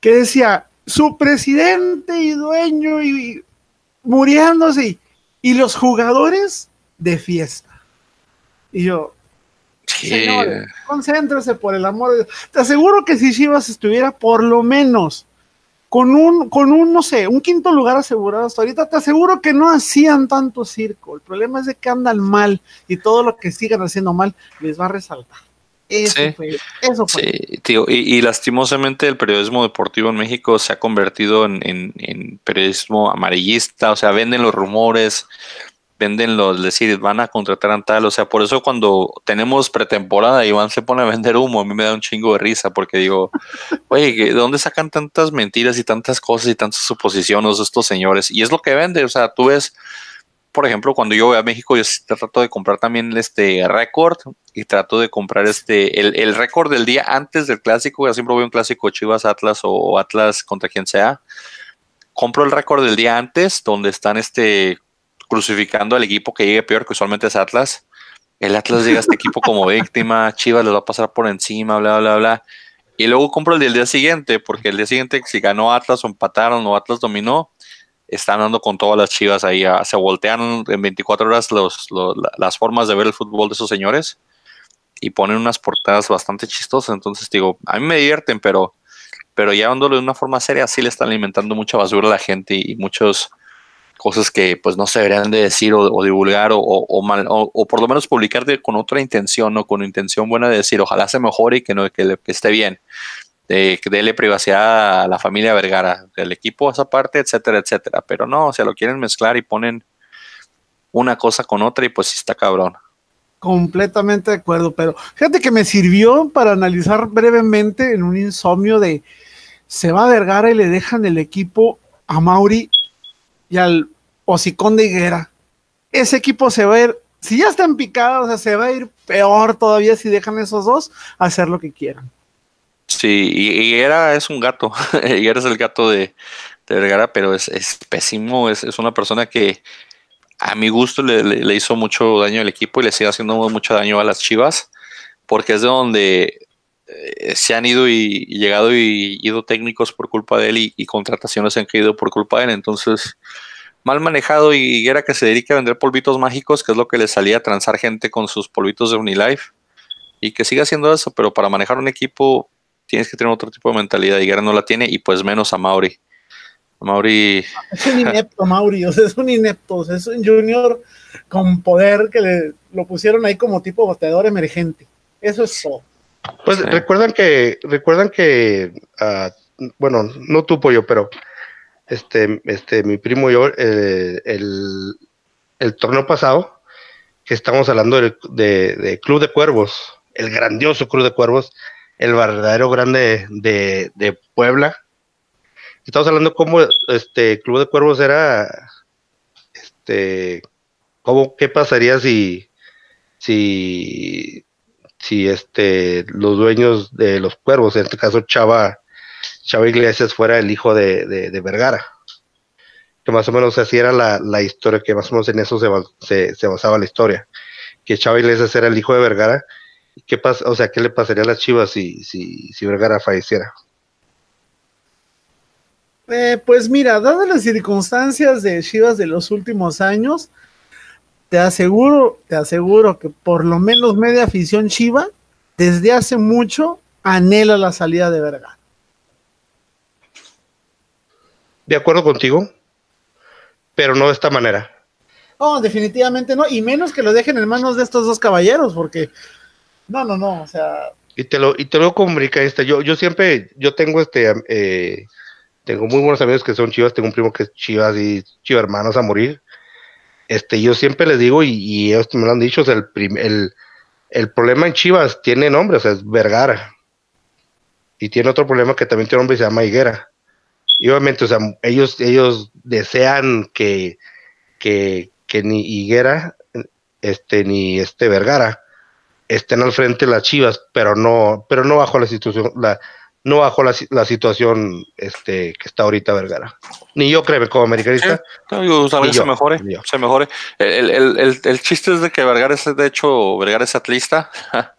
que decía, su presidente y dueño y, y muriéndose y, y los jugadores de fiesta. Y yo, Sí, Señores, concéntrese por el amor de Dios. Te aseguro que si Chivas estuviera por lo menos con un, con un, no sé, un quinto lugar asegurado hasta ahorita, te aseguro que no hacían tanto circo. El problema es de que andan mal y todo lo que sigan haciendo mal les va a resaltar. Eso Sí. fue, eso fue. Sí, tío, y, y lastimosamente el periodismo deportivo en México se ha convertido en, en- en periodismo amarillista, o sea, venden los rumores, venden los, decir, van a contratar a tal, o sea, por eso cuando tenemos pretemporada, Iván se pone a vender humo, a mí me da un chingo de risa, porque digo, oye, ¿de dónde sacan tantas mentiras y tantas cosas y tantas suposiciones estos señores? Y es lo que vende, o sea, tú ves, por ejemplo, cuando yo voy a México, yo trato de comprar también este récord y trato de comprar este el, el récord del día antes del clásico. Yo siempre voy a un clásico Chivas Atlas o, o Atlas contra quien sea. Compro el récord del día antes, donde están este crucificando al equipo que llegue peor, que usualmente es Atlas. El Atlas llega a este equipo como víctima, [laughs] Chivas les va a pasar por encima, bla, bla, bla. Y luego compro el del día siguiente, porque el día siguiente, si ganó Atlas o empataron o Atlas dominó, están dando con todas las chivas ahí. Se voltean en 24 horas los, las formas de ver el fútbol de esos señores y ponen unas portadas bastante chistosas. Entonces digo, a mí me divierten, pero, pero llevándolo de una forma seria, sí le están alimentando mucha basura a la gente y, muchas cosas que pues no se deberían de decir o, divulgar o, mal, o, por lo menos publicar con otra intención, ¿no? Con intención buena de decir, ojalá se mejore y que, no, que, esté bien de que dele privacidad a la familia Vergara, del equipo esa parte, etcétera, etcétera. Pero no, o sea, lo quieren mezclar y ponen una cosa con otra y pues sí está cabrón. Completamente de acuerdo, pero fíjate que me sirvió para analizar brevemente en un insomnio de se va a Vergara y le dejan el equipo a Mauri y al Hocicón de Higuera. Ese equipo se va a ir, si ya están picados, o sea, se va a ir peor todavía si dejan esos dos hacer lo que quieran. Sí, y, era es un gato, [laughs] y eres el gato de, Vergara, pero es, pésimo, es, una persona que a mi gusto le, hizo mucho daño al equipo y le sigue haciendo mucho daño a las Chivas, porque es de donde eh, se han ido y, llegado y ido técnicos por culpa de él y, contrataciones se han caído por culpa de él, entonces mal manejado y era que se dedica a vender polvitos mágicos, que es lo que le salía a transar gente con sus polvitos de Unilife y que siga haciendo eso, pero para manejar un equipo tienes que tener otro tipo de mentalidad. y Guerra no la tiene y pues menos a Mauri. Mauri. Es un inepto, Mauri, o sea, es un inepto, es un junior con poder que le, lo pusieron ahí como tipo boteador emergente. Eso es todo. Pues recuerdan que, recuerdan que, uh, bueno, no tu pollo, pero este, este, mi primo y yo, eh, el, el, torneo pasado, que estamos hablando de, de Club de Cuervos, el grandioso Club de Cuervos, el verdadero grande de, Puebla. Estamos hablando cómo este Club de Cuervos era, este, cómo, qué pasaría si, si, si este, los dueños de los cuervos, en este caso Chava, Chava Iglesias fuera el hijo de, de, Vergara. Que más o menos así era la, historia, que más o menos en eso se, se basaba la historia. Que Chava Iglesias era el hijo de Vergara ¿Qué pasa? O sea, ¿qué le pasaría a las Chivas si, si, si Vergara falleciera? Eh, pues mira, dadas las circunstancias de Chivas de los últimos años, te aseguro, te aseguro que por lo menos media afición Chiva, desde hace mucho, anhela la salida de Vergara. De acuerdo contigo, pero no de esta manera. No, definitivamente no, y menos que lo dejen en manos de estos dos caballeros, porque no, no, no, o sea. Y te lo, y te lo comunica este. Yo, yo siempre, yo tengo este, eh, tengo muy buenos amigos que son chivas, tengo un primo que es chivas y chivas hermanos a morir. Este, yo siempre les digo, y, ellos me lo han dicho, el, el, problema en Chivas tiene nombre, o sea, es Vergara. Y tiene otro problema que también tiene nombre y se llama Higuera. Y obviamente, o sea, ellos, ellos desean que, que, que ni Higuera, este, ni este Vergara estén al frente las Chivas, pero no, pero no bajo la situación, la, no bajo la, la, situación este, que está ahorita Vergara. Ni yo creo como americanista. se mejore, se mejore. El, el, el, el, chiste es de que Vergara es, de hecho, Vergara es atlista. [laughs]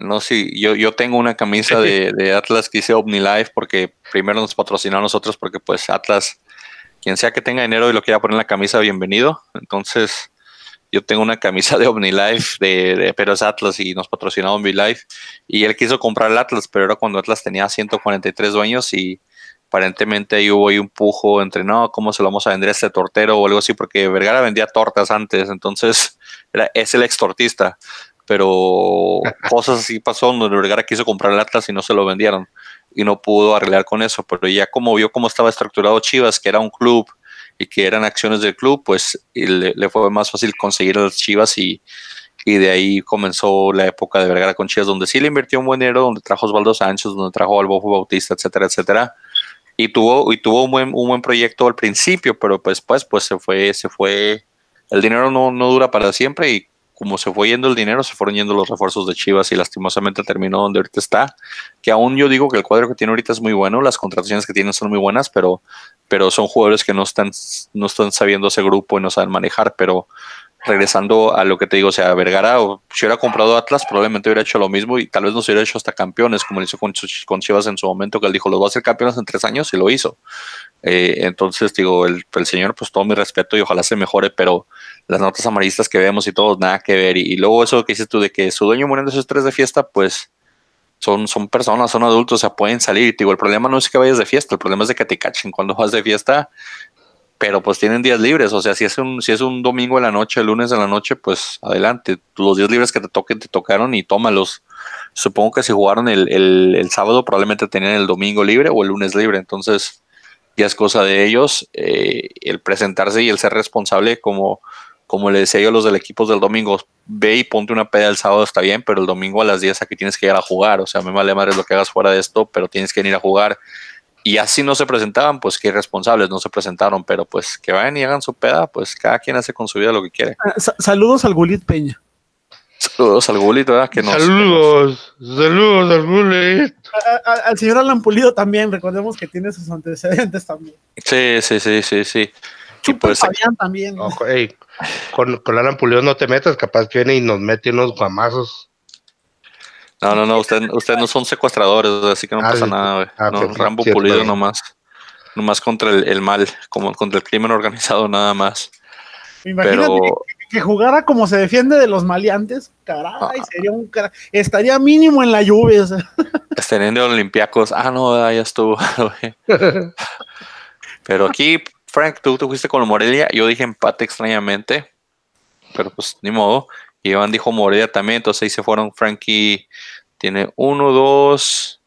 no si yo, yo tengo una camisa de, de Atlas que dice OmniLife porque primero nos patrocinó a nosotros porque pues Atlas, quien sea que tenga dinero y lo quiera poner en la camisa, bienvenido. Entonces, yo tengo una camisa de OmniLife, de, de, pero es Atlas y nos patrocinó OmniLife. Y él quiso comprar el Atlas, pero era cuando Atlas tenía 143 dueños y aparentemente ahí hubo ahí un pujo entre, no, ¿cómo se lo vamos a vender a este tortero o algo así? Porque Vergara vendía tortas antes, entonces [laughs] era, es el extortista. Pero cosas así pasó donde Vergara quiso comprar el Atlas y no se lo vendieron y no pudo arreglar con eso. Pero ya como vio cómo estaba estructurado Chivas, que era un club y que eran acciones del club, pues le, fue más fácil conseguir a las Chivas y, y, de ahí comenzó la época de Vergara con Chivas, donde sí le invirtió un buen dinero, donde trajo Osvaldo Sánchez, donde trajo al Bofo Bautista, etcétera, etcétera. Y tuvo, y tuvo un buen, un buen proyecto al principio, pero pues, pues, pues se fue, se fue, el dinero no, no dura para siempre y como se fue yendo el dinero, se fueron yendo los refuerzos de Chivas y lastimosamente terminó donde ahorita está. Que aún yo digo que el cuadro que tiene ahorita es muy bueno, las contrataciones que tienen son muy buenas, pero pero son jugadores que no están, no están sabiendo ese grupo y no saben manejar, pero regresando a lo que te digo, o sea, Vergara, o si hubiera comprado Atlas, probablemente hubiera hecho lo mismo y tal vez nos hubiera hecho hasta campeones, como lo hizo con, Chivas en su momento, que él dijo, los voy a hacer campeones en tres años y lo hizo. Eh, entonces, digo, el, el, señor, pues todo mi respeto y ojalá se mejore, pero las notas amarillistas que vemos y todo, nada que ver. Y, luego eso que dices tú de que su dueño muriendo esos tres de fiesta, pues son, son personas, son adultos, o sea, pueden salir. Digo, el problema no es que vayas de fiesta, el problema es de que te cachen cuando vas de fiesta pero pues tienen días libres, o sea, si es un, si es un domingo en la noche, el lunes en la noche, pues adelante, los días libres que te toquen, te tocaron y tómalos. Supongo que si jugaron el, el, sábado, probablemente tenían el domingo libre o el lunes libre, entonces ya es cosa de ellos eh, el presentarse y el ser responsable, como, como le decía yo a los del equipo del domingo, ve y ponte una peda el sábado, está bien, pero el domingo a las 10 aquí tienes que ir a jugar, o sea, me vale madre lo que hagas fuera de esto, pero tienes que ir a jugar y así no se presentaban, pues qué irresponsables, no se presentaron, pero pues que vayan y hagan su peda, pues cada quien hace con su vida lo que quiere. Ah, saludos al Gulit Peña. Saludos al Gulit, ¿verdad? Que saludos, saludos al Gulit. al señor Alan Pulido también, recordemos que tiene sus antecedentes también. Sí, sí, sí, sí, sí. Y pues, Fabián también. con, con Alan Pulido no te metas, capaz que viene y nos mete unos guamazos. No, no, no, ustedes usted no son secuestradores, así que no ah, pasa nada, güey. Ah, no, Rambo Pulido nomás. Nomás contra el, mal, como contra el crimen organizado nada más. Imagínate que, jugara como se defiende de los maleantes, caray, ah. sería un estaría mínimo en la lluvia. O sea. [laughs] Estarían de Olimpiacos. Ah, no, ya estuvo. [laughs] [laughs] pero aquí, Frank, tú te fuiste con el Morelia, yo dije empate extrañamente, pero pues ni modo. Iván dijo Morelia también, entonces ahí se fueron Frankie tiene uno, dos.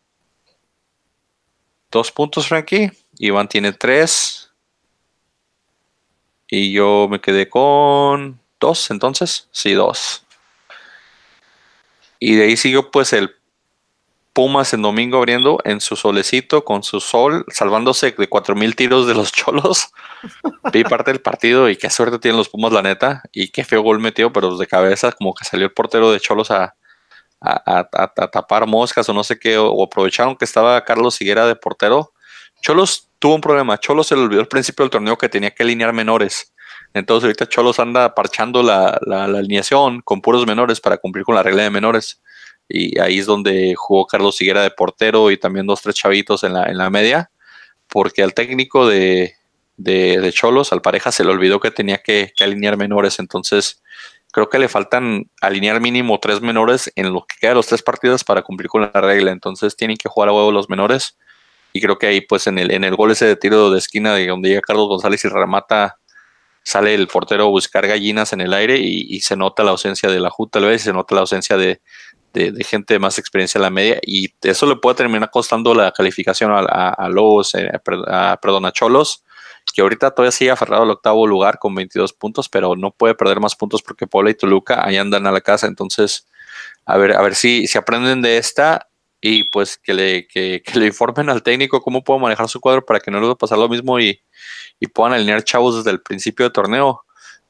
Dos puntos, Frankie. Iván tiene tres. Y yo me quedé con dos, entonces. Sí, dos. Y de ahí siguió pues el Pumas en domingo abriendo en su solecito con su sol, salvándose de cuatro mil tiros de los [laughs] cholos. Vi parte del partido y qué suerte tienen los Pumas, la neta. Y qué feo gol metido, pero de cabeza, como que salió el portero de cholos a, a, tapar moscas o no sé qué, o, aprovecharon que estaba Carlos Higuera de portero. Cholos tuvo un problema. Cholos se le olvidó al principio del torneo que tenía que alinear menores. Entonces ahorita Cholos anda parchando la, alineación con puros menores para cumplir con la regla de menores. Y ahí es donde jugó Carlos Higuera de portero y también dos, tres chavitos en la, en la media. Porque al técnico de, de, Cholos, al pareja, se le olvidó que tenía que, alinear menores. Entonces creo que le faltan alinear mínimo tres menores en lo que queda de los tres partidos para cumplir con la regla. Entonces tienen que jugar a huevo los menores. Y creo que ahí, pues, en el, en el gol ese de tiro de esquina de donde llega Carlos González y remata, sale el portero a buscar gallinas en el aire y, se nota la ausencia de la Juta, tal vez, se nota la ausencia de, gente de más experiencia en la media. Y eso le puede terminar costando la calificación a, a, Lobos, eh, a Cholos que ahorita todavía sigue aferrado al octavo lugar con 22 puntos, pero no puede perder más puntos porque Puebla y Toluca ahí andan a la casa. Entonces, a ver, a ver si, si aprenden de esta y pues que le, que, le informen al técnico cómo puedo manejar su cuadro para que no le va a pasar lo mismo y, y puedan alinear chavos desde el principio del torneo,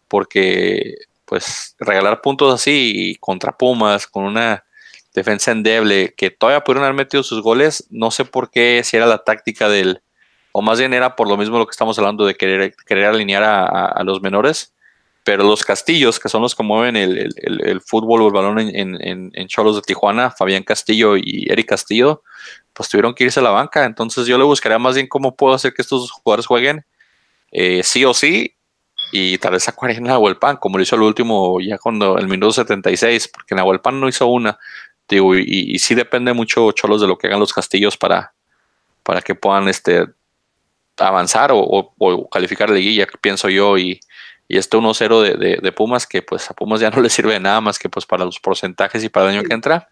porque pues regalar puntos así contra Pumas con una defensa endeble que todavía pudieron haber metido sus goles, no sé por qué si era la táctica del, o más bien era por lo mismo lo que estamos hablando de querer, querer alinear a, los menores, pero los Castillos, que son los que mueven el, fútbol o el balón en, en, Cholos de Tijuana, Fabián Castillo y Eric Castillo, pues tuvieron que irse a la banca, entonces yo le buscaría más bien cómo puedo hacer que estos jugadores jueguen eh, sí o sí, y tal vez a Cuarena o el PAN, como lo hizo el último ya cuando el minuto 76, porque el PAN no hizo una, digo, y, y, sí depende mucho Cholos de lo que hagan los Castillos para, para que puedan este, avanzar o, calificar la liguilla, pienso yo, y, y este 1-0 de, Pumas, que pues a Pumas ya no [laughs] le sirve nada más que pues para los porcentajes y para el año que entra.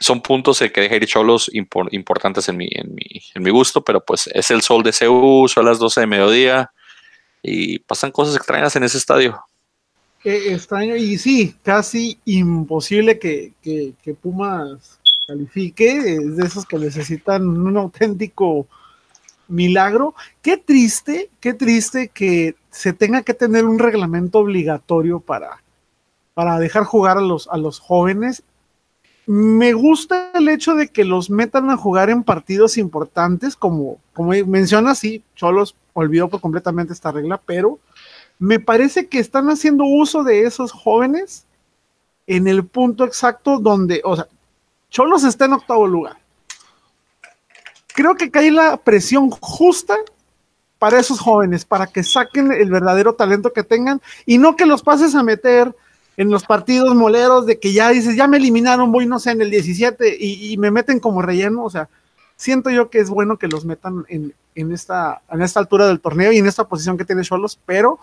Son puntos que deja ir Cholos importantes en mi, en, mi, en mi gusto, pero pues es el sol de CU, son las 12 de mediodía y pasan cosas extrañas en ese estadio. Extraño, y sí, casi imposible que, que, que Pumas califique, es de esos que necesitan un auténtico milagro. Qué triste, qué triste que se tenga que tener un reglamento obligatorio para, para dejar jugar a los, a los jóvenes me gusta el hecho de que los metan a jugar en partidos importantes, como, como menciona, sí, Cholos olvidó por completamente esta regla, pero me parece que están haciendo uso de esos jóvenes en el punto exacto donde, o sea, Cholos está en octavo lugar. Creo que cae la presión justa para esos jóvenes, para que saquen el verdadero talento que tengan y no que los pases a meter en los partidos moleros de que ya dices, ya me eliminaron, voy, no sé, en el 17 y, me meten como relleno. O sea, siento yo que es bueno que los metan en, esta, en esta altura del torneo y en esta posición que tiene Cholos, pero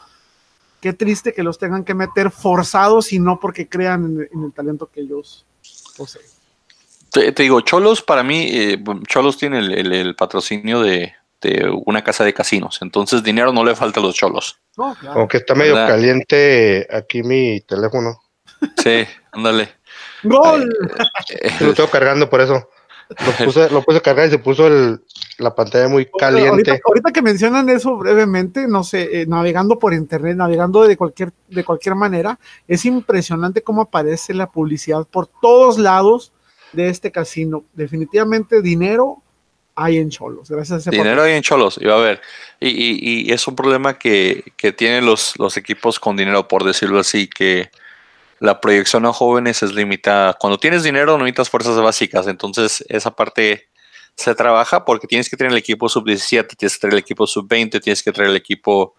qué triste que los tengan que meter forzados y no porque crean en, el talento que ellos poseen. Te, digo, Cholos para mí, eh, Cholos tiene el patrocinio de, una casa de casinos. Entonces, dinero no le falta a los cholos. Aunque está medio caliente aquí mi teléfono. Sí, ándale. ¡Gol! lo estoy cargando por eso. Lo [laughs] puse, lo puse a cargar y se puso la pantalla muy caliente. Ahorita, que mencionan eso brevemente, no sé, eh, navegando por internet, navegando de cualquier, de cualquier manera, es impresionante cómo aparece la publicidad por todos lados de este casino. Definitivamente dinero hay en Cholos. Gracias a ese Dinero hay en Cholos, iba a ver. Y, es un problema que, tienen los, los equipos con dinero, por decirlo así, que la proyección a jóvenes es limitada. Cuando tienes dinero, no necesitas fuerzas básicas. Entonces, esa parte se trabaja porque tienes que tener el equipo sub-17, tienes que traer el equipo sub-20, tienes que traer el equipo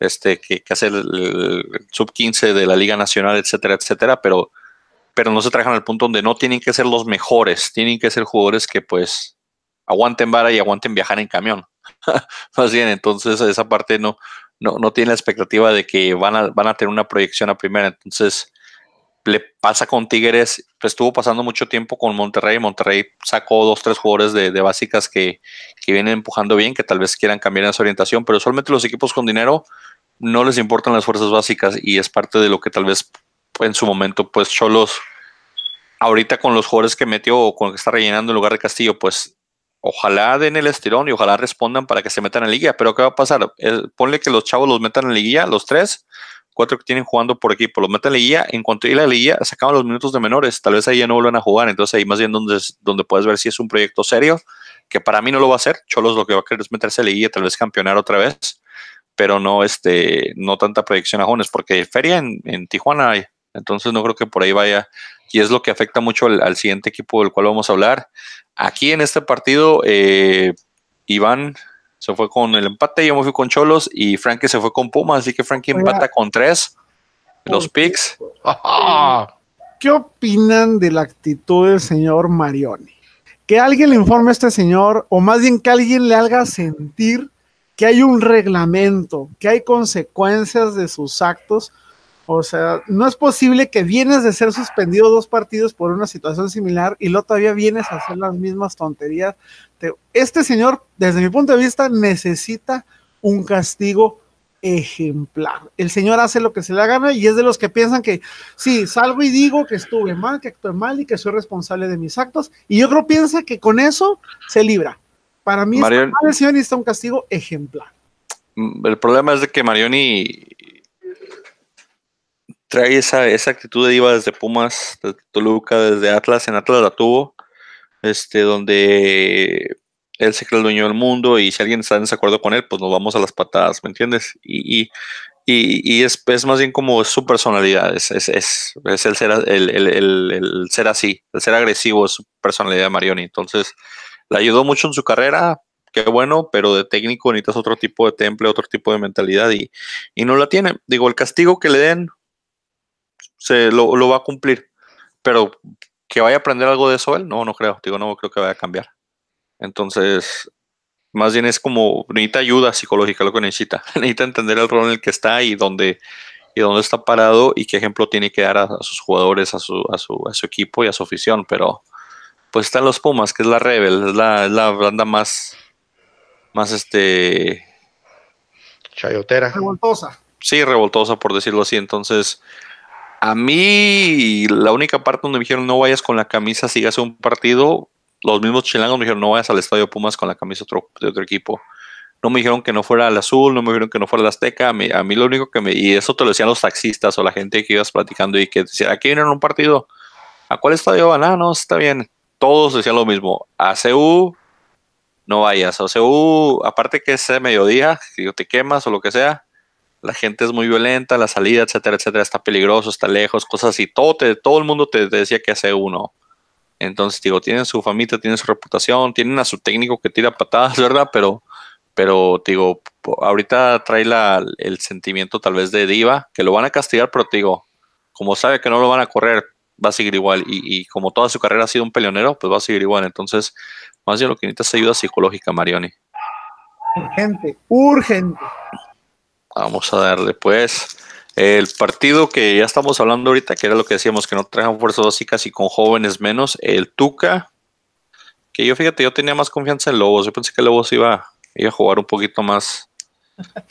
este, que, que hacer el, sub-15 de la Liga Nacional, etcétera, etcétera. Pero, pero no se trabajan al punto donde no tienen que ser los mejores, tienen que ser jugadores que, pues, aguanten vara y aguanten viajar en camión. [laughs] Más bien, entonces esa parte no, no, no tiene la expectativa de que van a, van a tener una proyección a primera. Entonces, le pasa con Tigres, pues, estuvo pasando mucho tiempo con Monterrey. Monterrey sacó dos, tres jugadores de, básicas que, que, vienen empujando bien, que tal vez quieran cambiar esa orientación, pero solamente los equipos con dinero no les importan las fuerzas básicas y es parte de lo que tal vez en su momento, pues Cholos, ahorita con los jugadores que metió o con que está rellenando en lugar de Castillo, pues ojalá den el estirón y ojalá respondan para que se metan en la liguilla. Pero ¿qué va a pasar? ponle que los chavos los metan en la liguilla, los tres, cuatro que tienen jugando por equipo, los metan en la liguilla. En cuanto a la liguilla, sacaban los minutos de menores. Tal vez ahí ya no vuelvan a jugar. Entonces ahí más bien donde, donde puedes ver si es un proyecto serio, que para mí no lo va a hacer. Cholos lo que va a querer es meterse en la liguilla, tal vez campeonar otra vez. Pero no, este, no tanta proyección a jóvenes, porque feria en, en Tijuana hay. Entonces no creo que por ahí vaya y es lo que afecta mucho al, siguiente equipo del cual vamos a hablar. Aquí en este partido, eh, Iván se fue con el empate, yo me fui con Cholos y Frankie se fue con Puma, así que Frankie empata con tres. Los picks. ¿Qué opinan de la actitud del señor Marioni? Que alguien le informe a este señor, o más bien que alguien le haga sentir que hay un reglamento, que hay consecuencias de sus actos, o sea, no es posible que vienes de ser suspendido dos partidos por una situación similar y luego todavía vienes a hacer las mismas tonterías. Este señor, desde mi punto de vista, necesita un castigo ejemplar. El señor hace lo que se le gana y es de los que piensan que sí, salgo y digo que estuve mal, que actué mal y que soy responsable de mis actos. Y yo creo piensa que con eso se libra. Para mí, el señor necesita un castigo ejemplar. Mm, el problema es de que Marioni trae esa, esa actitud de diva desde Pumas, desde Toluca, desde Atlas, en Atlas la tuvo, este, donde él se cree el dueño del mundo y si alguien está en desacuerdo con él, pues nos vamos a las patadas, ¿me entiendes? Y, y, y, es, es, más bien como su personalidad, es, es, es, el, ser, el, el, el, ser así, el ser agresivo es su personalidad de Marioni. Entonces, le ayudó mucho en su carrera, qué bueno, pero de técnico necesitas otro tipo de temple, otro tipo de mentalidad y, y no la tiene. Digo, el castigo que le den, se lo, lo, va a cumplir. Pero que vaya a aprender algo de eso él, no, no creo. Digo, no creo que vaya a cambiar. Entonces, más bien es como necesita ayuda psicológica lo que necesita. [laughs] necesita entender el rol en el que está y dónde, y dónde está parado y qué ejemplo tiene que dar a, sus jugadores, a su, a, su, a su equipo y a su afición. Pero pues están los Pumas, que es la Rebel, es la, es la banda más, más este... Chayotera. Revoltosa. Sí, revoltosa, por decirlo así. Entonces, a mí, la única parte donde me dijeron no vayas con la camisa, sigas un partido, los mismos chilangos me dijeron no vayas al estadio Pumas con la camisa de otro equipo. No me dijeron que no fuera el azul, no me dijeron que no fuera el azteca. A mí, lo único que me. Y eso te lo decían los taxistas o la gente que ibas platicando y que decía, aquí vienen un partido. ¿a cuál estadio van? Ah, no, está bien. Todos decían lo mismo. A CU no vayas. A CU, aparte que es mediodía, si te quemas o lo que sea, la gente es muy violenta, la salida, etcétera, etcétera, está peligroso, está lejos, cosas así. Todo, te, todo el mundo te, decía que hace uno. Entonces, digo, tienen su familia, tienen su reputación, tienen a su técnico que tira patadas, [laughs] ¿verdad? Pero, pero digo, ahorita trae el sentimiento tal vez de diva, que lo van a castigar, pero digo, como sabe que no lo van a correr, va a seguir igual. Y, y como toda su carrera ha sido un peleonero, pues va a seguir igual. Entonces, más bien lo que necesita es ayuda psicológica, Marioni. Urgente, urgente. Vamos a darle pues el partido que ya estamos hablando ahorita, que era lo que decíamos, que no trajan fuerzas básicas y con jóvenes menos, el Tuca, que yo fíjate, yo tenía más confianza en Lobos, yo pensé que Lobos iba, iba a jugar un poquito más,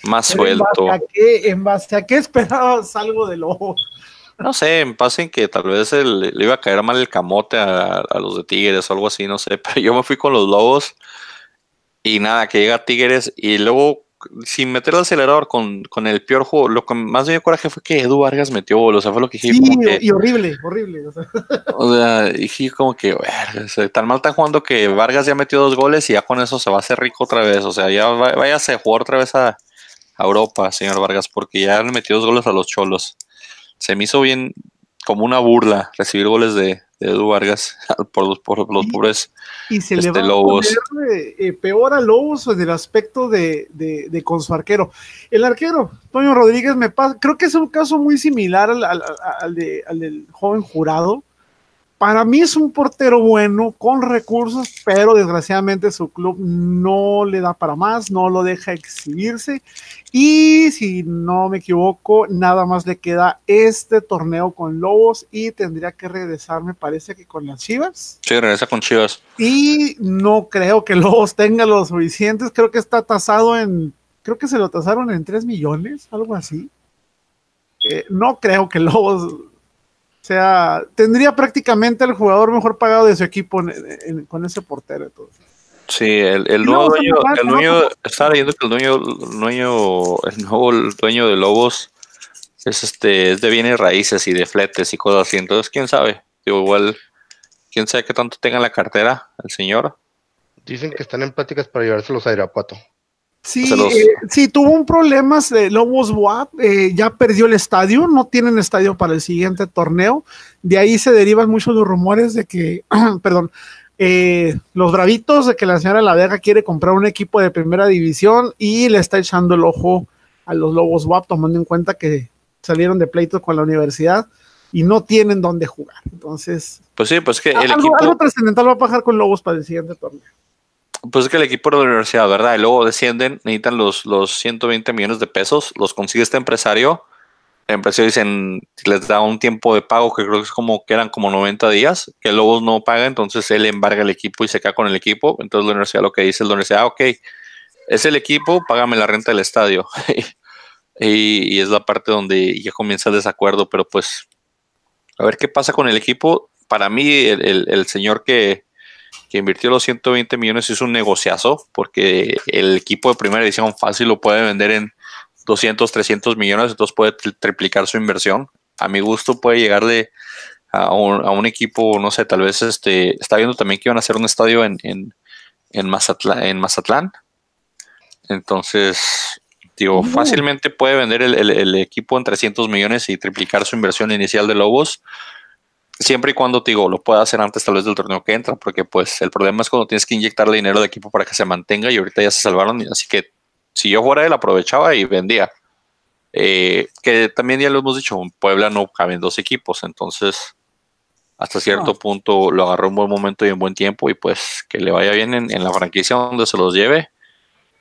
más [laughs] suelto. ¿En base, a qué, esperabas algo de Lobos? No sé, en base en que tal vez le iba a caer mal el camote a, a, los de Tigres o algo así, no sé, [laughs] pero yo me fui con los Lobos y nada, que llega Tigres y luego sin meter el acelerador con, con, el peor juego, lo que más me dio coraje fue que Edu Vargas metió gol, o sea, fue lo que dije. y horrible, horrible. O sea, [laughs] dije como que, tan mal está jugando que Vargas ya metió dos goles y ya con eso se va a hacer rico otra vez, o sea, ya váyase a jugar otra vez a, a Europa, señor Vargas, porque ya le metió dos goles a los cholos. Se me hizo bien, como una burla recibir goles de, Edu Vargas [laughs] por los, por los pobres y se le este, va Lobos. a poner eh, peor a Lobos en el aspecto de, de, con su arquero. El arquero, Toño Rodríguez, me pasa, creo que es un caso muy similar al, al, al, de, al del joven jurado para mí es un portero bueno, con recursos, pero desgraciadamente su club no le da para más, no lo deja exhibirse. Y si no me equivoco, nada más le queda este torneo con Lobos y tendría que regresar, me parece que con las Chivas. Sí, regresa con Chivas. Y no creo que Lobos tenga los suficientes, creo que está tasado en, creo que se lo tasaron en 3 millones, algo así. Eh, no creo que Lobos o sea, tendría prácticamente el jugador mejor pagado de su equipo con ese portero. Entonces. Sí, el, el nuevo dueño, el dueño estaba leyendo que el dueño, dueño, el nuevo dueño de Lobos es este, es de bienes raíces y de fletes y cosas así. Entonces, quién sabe. Digo, igual, quién sabe qué tanto tenga en la cartera el señor. Dicen que están en pláticas para llevárselos a Irapuato. Sí, eh, sí, tuvo un problema de Lobos WAP, eh, ya perdió el estadio, no tienen estadio para el siguiente torneo. De ahí se derivan muchos los rumores de que, [clears throat] perdón, eh, los bravitos de que la señora La Vega quiere comprar un equipo de primera división y le está echando el ojo a los Lobos WAP, tomando en cuenta que salieron de pleitos con la universidad y no tienen dónde jugar. Entonces, pues sí, pues que el algo, equipo... algo trascendental va a pasar con Lobos para el siguiente torneo. Pues es que el equipo de la universidad, ¿verdad? Y luego descienden, necesitan los, los 120 millones de pesos, los consigue este empresario. El empresario dicen, les da un tiempo de pago que creo que es como que eran como 90 días, que luego no paga, entonces él embarga el equipo y se queda con el equipo. Entonces la universidad lo que dice es la universidad, ah, ok, es el equipo, págame la renta del estadio. [laughs] y, es la parte donde ya comienza el desacuerdo, pero pues a ver qué pasa con el equipo. Para mí, el, el señor que, que invirtió los 120 millones es un negociazo, porque el equipo de primera edición fácil lo puede vender en 200, 300 millones, entonces puede triplicar su inversión. A mi gusto puede llegarle a un, a un equipo, no sé, tal vez este, está viendo también que iban a hacer un estadio en, en, en, Mazatlán, en Mazatlán. Entonces, digo, fácilmente puede vender el, el, el, equipo en 300 millones y triplicar su inversión inicial de Lobos siempre y cuando te digo, lo pueda hacer antes tal vez del torneo que entra, porque pues el problema es cuando tienes que inyectarle dinero de equipo para que se mantenga y ahorita ya se salvaron, así que si yo fuera él aprovechaba y vendía. Eh, que también ya lo hemos dicho, en Puebla no caben dos equipos, entonces hasta cierto punto lo agarró en buen momento y en buen tiempo y pues que le vaya bien en, en la franquicia donde se los lleve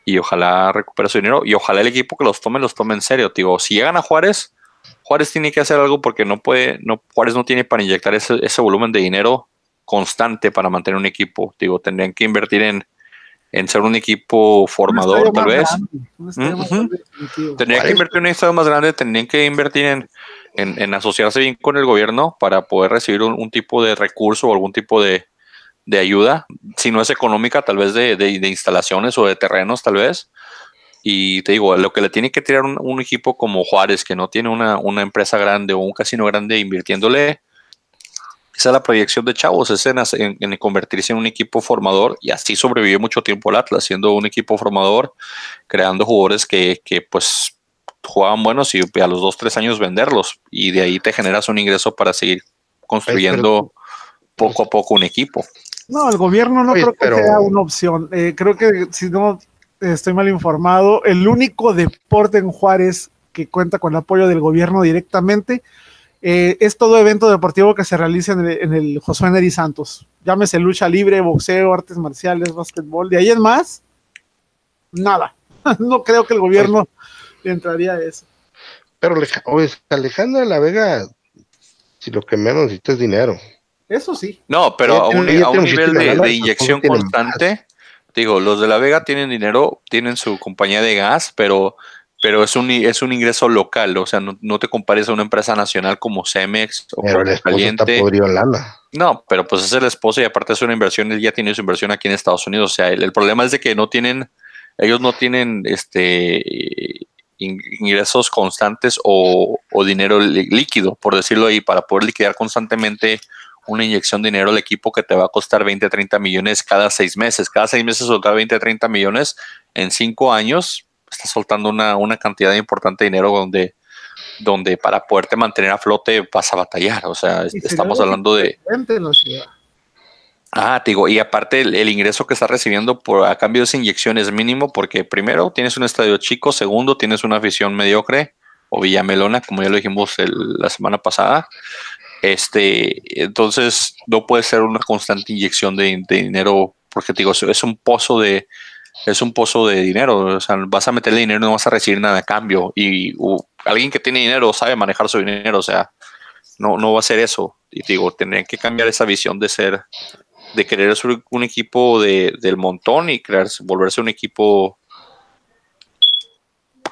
y ojalá recupere su dinero y ojalá el equipo que los tome los tome en serio. Digo, si llegan a Juárez, Juárez tiene que hacer algo porque no puede, no, Juárez no tiene para inyectar ese, ese volumen de dinero constante para mantener un equipo. Digo, tendrían que invertir en, en ser un equipo formador, tal vez. Tendrían que invertir en un estadio más grande, tendrían que invertir en, en, en, asociarse bien con el gobierno para poder recibir un, un tipo de recurso o algún tipo de, de, ayuda. Si no es económica, tal vez de, de, de instalaciones o de terrenos, tal vez. Y te digo, lo que le tiene que tirar un, equipo como Juárez, que no tiene una, empresa grande o un casino grande invirtiéndole, esa es la proyección de Chavos, es en, en, convertirse en un equipo formador y así sobrevivió mucho tiempo el Atlas, siendo un equipo formador, creando jugadores que, que pues jugaban buenos y a los dos, tres años venderlos y de ahí te generas un ingreso para seguir construyendo poco a poco un equipo. No, el gobierno no creo que sea una opción. Eh, creo que si no estoy mal informado, el único deporte en Juárez que cuenta con el apoyo del gobierno directamente eh, es todo evento deportivo que se realiza en el, en el Josué Neri Santos. Llámese lucha libre, boxeo, artes marciales, básquetbol. De ahí en más, nada. [laughs] no creo que el gobierno le entraría a eso. Pero Alejandro de la Vega, si lo que menos necesita es dinero. Eso sí. No, pero a un, nivel de, inyección constante, digo, los de La Vega tienen dinero, tienen su compañía de gas, pero, pero es un es un ingreso local, o sea, no, te compares a una empresa nacional como Cemex o pero el Caliente. Lana. No, pero pues es el esposo y aparte es una inversión, él ya tiene su inversión aquí en Estados Unidos, o sea, el, el problema es de que no tienen, ellos no tienen este ingresos constantes o, o dinero líquido, por decirlo ahí, para poder liquidar constantemente una inyección de dinero al equipo que te va a costar 20, 30 millones cada seis meses. Cada seis meses soltar 20, 30 millones en cinco años, estás soltando una, una cantidad importante de dinero donde, donde para poderte mantener a flote vas a batallar. O sea, estamos hablando de... Ah, te digo, y aparte el, ingreso que estás recibiendo por a cambio de esa inyección es mínimo porque primero tienes un estadio chico, segundo tienes una afición mediocre o villamelona, como ya lo dijimos la semana pasada, este, entonces no puede ser una constante inyección de, dinero, porque digo, es un pozo de, es un pozo de dinero. O sea, vas a meterle dinero y no vas a recibir nada a cambio. Y alguien que tiene dinero sabe manejar su dinero. O sea, no, no va a ser eso. Y digo, tendrían que cambiar esa visión de ser, de querer ser un equipo de, del montón y crearse, volverse un equipo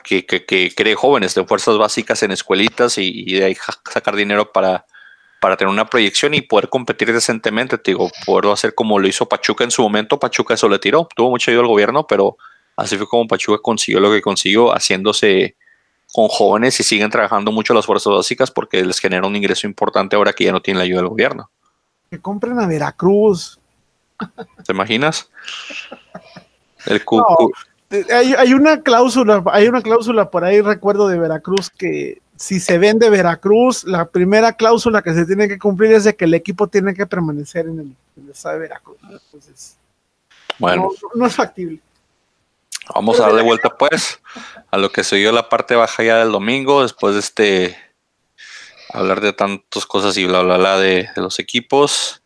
que, que, cree jóvenes de fuerzas básicas en escuelitas y de ahí sacar dinero para para tener una proyección y poder competir decentemente, te digo, poderlo hacer como lo hizo Pachuca en su momento, Pachuca eso le tiró, tuvo mucho ayuda al gobierno, pero así fue como Pachuca consiguió lo que consiguió haciéndose con jóvenes y siguen trabajando mucho las fuerzas básicas porque les genera un ingreso importante ahora que ya no tienen la ayuda del gobierno. Que compren a Veracruz. ¿Te imaginas? El hay, hay, una cláusula, hay una cláusula por ahí, recuerdo de Veracruz que si se vende Veracruz, la primera cláusula que se tiene que cumplir es de que el equipo tiene que permanecer en el, estado de Veracruz. Entonces, bueno, no, es factible. Vamos a darle vuelta pues a lo que se dio la parte baja ya del domingo, después de este hablar de tantas cosas y bla bla bla de, los equipos.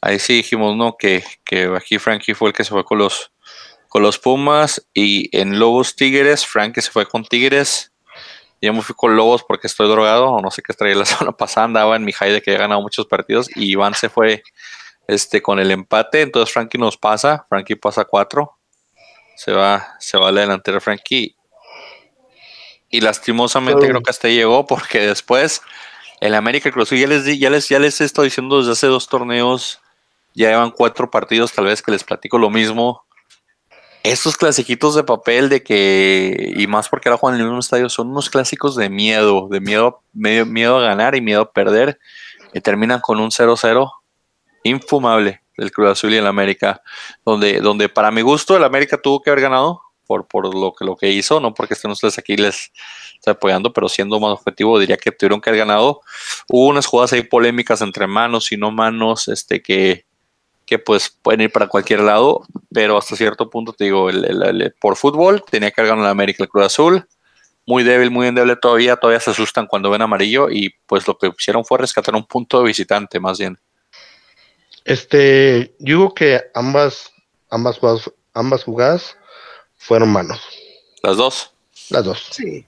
Ahí sí dijimos, ¿no? Que, que aquí Frankie fue el que se fue con los con los Pumas y en Lobos Tigres, Frankie se fue con Tigres yo me fui con Lobos porque estoy drogado, o no sé qué traía la [laughs] semana pasada, andaba en mi high de que he ganado muchos partidos y Iván se fue este, con el empate, entonces Frankie nos pasa, Frankie pasa cuatro, se va, se va a la delantera Frankie y lastimosamente creo que hasta llegó porque después el América Cruz ya les ya les ya les he estado diciendo desde hace dos torneos ya llevan cuatro partidos tal vez que les platico lo mismo estos clasiquitos de papel de que, y más porque ahora juegan en el mismo estadio, son unos clásicos de miedo, de miedo, miedo a ganar y miedo a perder, que terminan con un 0-0 infumable del Cruz Azul y el América, donde, donde para mi gusto el América tuvo que haber ganado por, por lo, que, lo que hizo, no porque estén ustedes aquí les apoyando, pero siendo más objetivo diría que tuvieron que haber ganado. Hubo unas jugadas ahí polémicas entre manos y no manos, este que que pues pueden ir para cualquier lado, pero hasta cierto punto te digo, el, por fútbol tenía que ganar la América el Cruz Azul, muy débil, muy endeble todavía, todavía se asustan cuando ven amarillo y pues lo que hicieron fue rescatar un punto de visitante más bien. Este, yo digo que ambas, ambas jugadas, ambas jugadas fueron manos. Las dos. Las dos. Sí.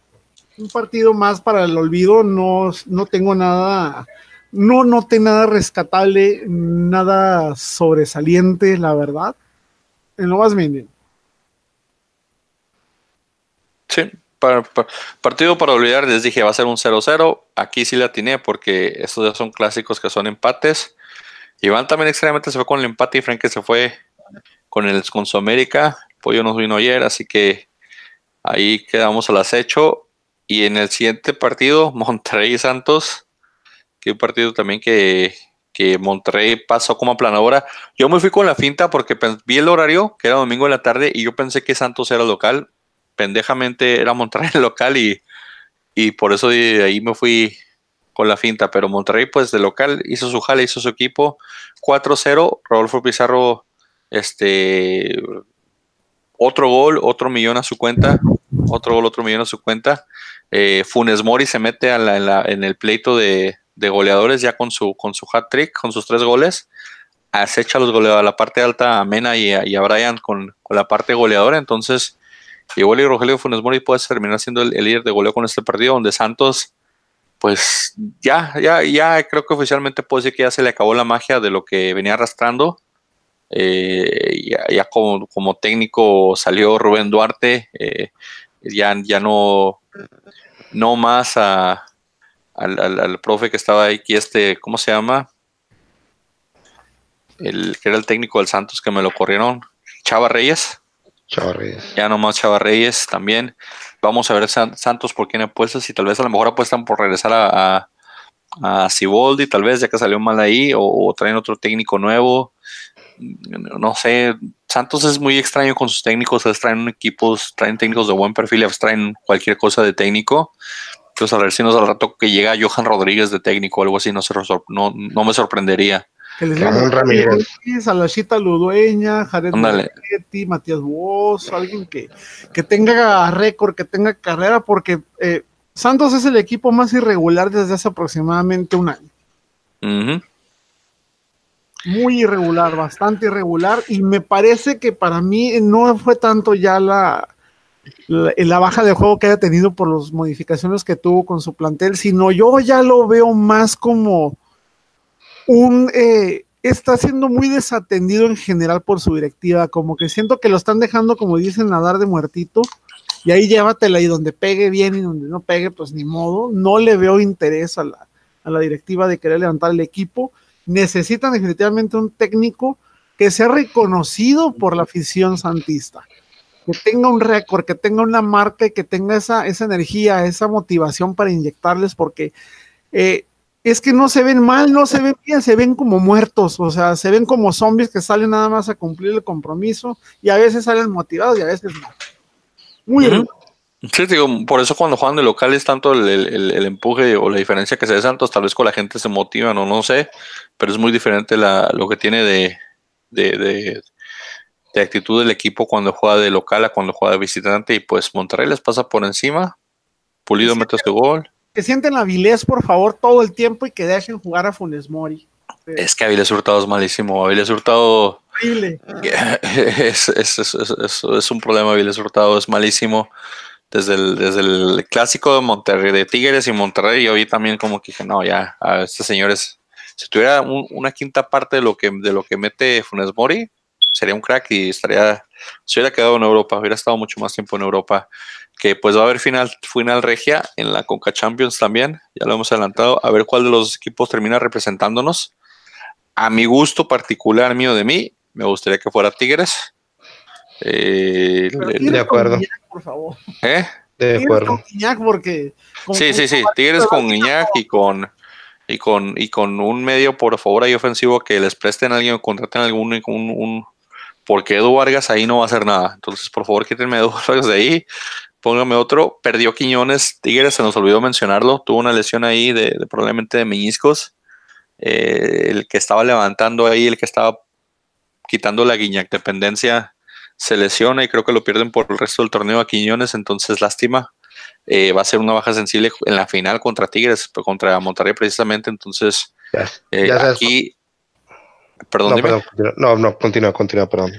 Un partido más para el olvido, no, no tengo nada no noté nada rescatable, nada sobresaliente, la verdad. En lo más mínimo. Sí, partido para olvidar, les dije, va a ser un 0-0. Aquí sí la atiné porque estos ya son clásicos que son empates. Iván también extrañamente se fue con el empate y Frank se fue con el con su América. Pollo nos vino ayer, así que ahí quedamos al acecho. Y en el siguiente partido, [laughs] Monterrey Santos que un partido también que, que Monterrey pasó como aplanadora. Yo me fui con la finta porque vi el horario, que era domingo en la tarde, y yo pensé que Santos era local. Pendejamente era Monterrey [laughs] local y, y por eso ahí me fui con la finta. Pero Monterrey, pues de local, hizo su jale, hizo su equipo. 4-0, Rodolfo Pizarro, este, otro gol, otro millón a su cuenta. Otro gol, otro millón a su cuenta. Eh, Funes Mori se mete en el pleito de, de goleadores ya con su, con su hat trick, con sus tres goles. Acecha los goleadores a la parte alta a Mena y a, Brian con, la parte goleadora. Entonces, igual y Rogelio Funes Mori puede terminar siendo el, líder de goleo con este partido, donde Santos, pues ya, ya, ya creo que oficialmente puede decir que ya se le acabó la magia de lo que venía arrastrando. Eh, ya, como, como, técnico salió Rubén Duarte, eh, ya, ya no, no más a al, al, profe que estaba aquí, este, ¿cómo se llama? El que era el técnico del Santos que me lo corrieron, Chava Reyes. Chava Reyes. Ya nomás Chava Reyes también. Vamos a ver Santos por quién apuestas y tal vez a lo mejor apuestan por regresar a, a, a Ciboldi, tal vez ya que salió mal ahí, o, traen otro técnico nuevo. No sé, Santos es muy extraño con sus técnicos, traen equipos, traen técnicos de buen perfil, traen cualquier cosa de técnico. Entonces, a ver si nos al rato que llega Johan Rodríguez de técnico o algo así, no, se no, no me sorprendería. Que les Ramírez. A la Chita Ludueña, Jared Marchetti, Matías Bosch, alguien que, que tenga récord, que tenga carrera, porque eh, Santos es el equipo más irregular desde hace aproximadamente un año. Muy irregular, bastante irregular, y me parece que para mí no fue tanto ya la, la, baja de juego que haya tenido por las modificaciones que tuvo con su plantel, sino yo ya lo veo más como un... Eh, está siendo muy desatendido en general por su directiva, como que siento que lo están dejando, como dicen, nadar de muertito, y ahí llévatela y donde pegue bien y donde no pegue, pues ni modo, no le veo interés a la, a la directiva de querer levantar el equipo, necesitan definitivamente un técnico que sea reconocido por la afición santista que tenga un récord, que tenga una marca y que tenga esa, esa energía, esa motivación para inyectarles, porque eh, es que no se ven mal, no se ven bien, se ven como muertos, o sea, se ven como zombies que salen nada más a cumplir el compromiso y a veces salen motivados y a veces no. Muy bien. Sí, digo, por eso cuando juegan de local es tanto el, empuje o la diferencia que se ve Santos, tal vez con la gente se motivan o no sé, pero es muy diferente la, lo que tiene de, de, de actitud del equipo cuando juega de local a cuando juega de visitante y pues Monterrey les pasa por encima. Pulido mete su gol. Que sienten Avilés, por favor, todo el tiempo y que dejen jugar a Funes Mori. Es que Avilés Hurtado es malísimo. Avilés Hurtado. [laughs] Es, es, es, es, un problema. Avilés Hurtado es malísimo. Desde el, desde el clásico de Monterrey, de Tigres y Monterrey, yo vi también como que dije, no, ya, a estos señores, si tuviera una quinta parte de lo que, de lo que mete Funes Mori, sería un crack y estaría, se hubiera quedado en Europa, hubiera estado mucho más tiempo en Europa, que pues va a haber final, final regia en la Conca Champions también, ya lo hemos adelantado, a ver cuál de los equipos termina representándonos. A mi gusto particular mío de mí, me gustaría que fuera Tigres. Eh, de acuerdo. por favor. ¿Eh? De acuerdo. porque sí, sí, sí, Tigres con Iñak y con y con y con un medio por favor ahí ofensivo que les presten a alguien o contraten a algún un, porque Edu Vargas ahí no va a hacer nada. Entonces, por favor, quítenme a Edu [laughs] Vargas de ahí, póngame otro. Perdió Quiñones, Tigres, se nos olvidó mencionarlo, tuvo una lesión ahí de, probablemente de meñiscos. Eh, el que estaba levantando ahí, el que estaba quitando la guiñac dependencia, se lesiona y creo que lo pierden por el resto del torneo a Quiñones, entonces lástima. Eh, va a ser una baja sensible en la final contra Tigres, contra Monterrey precisamente, entonces eh, aquí Perdón, no, no, continúa, continúa, perdón.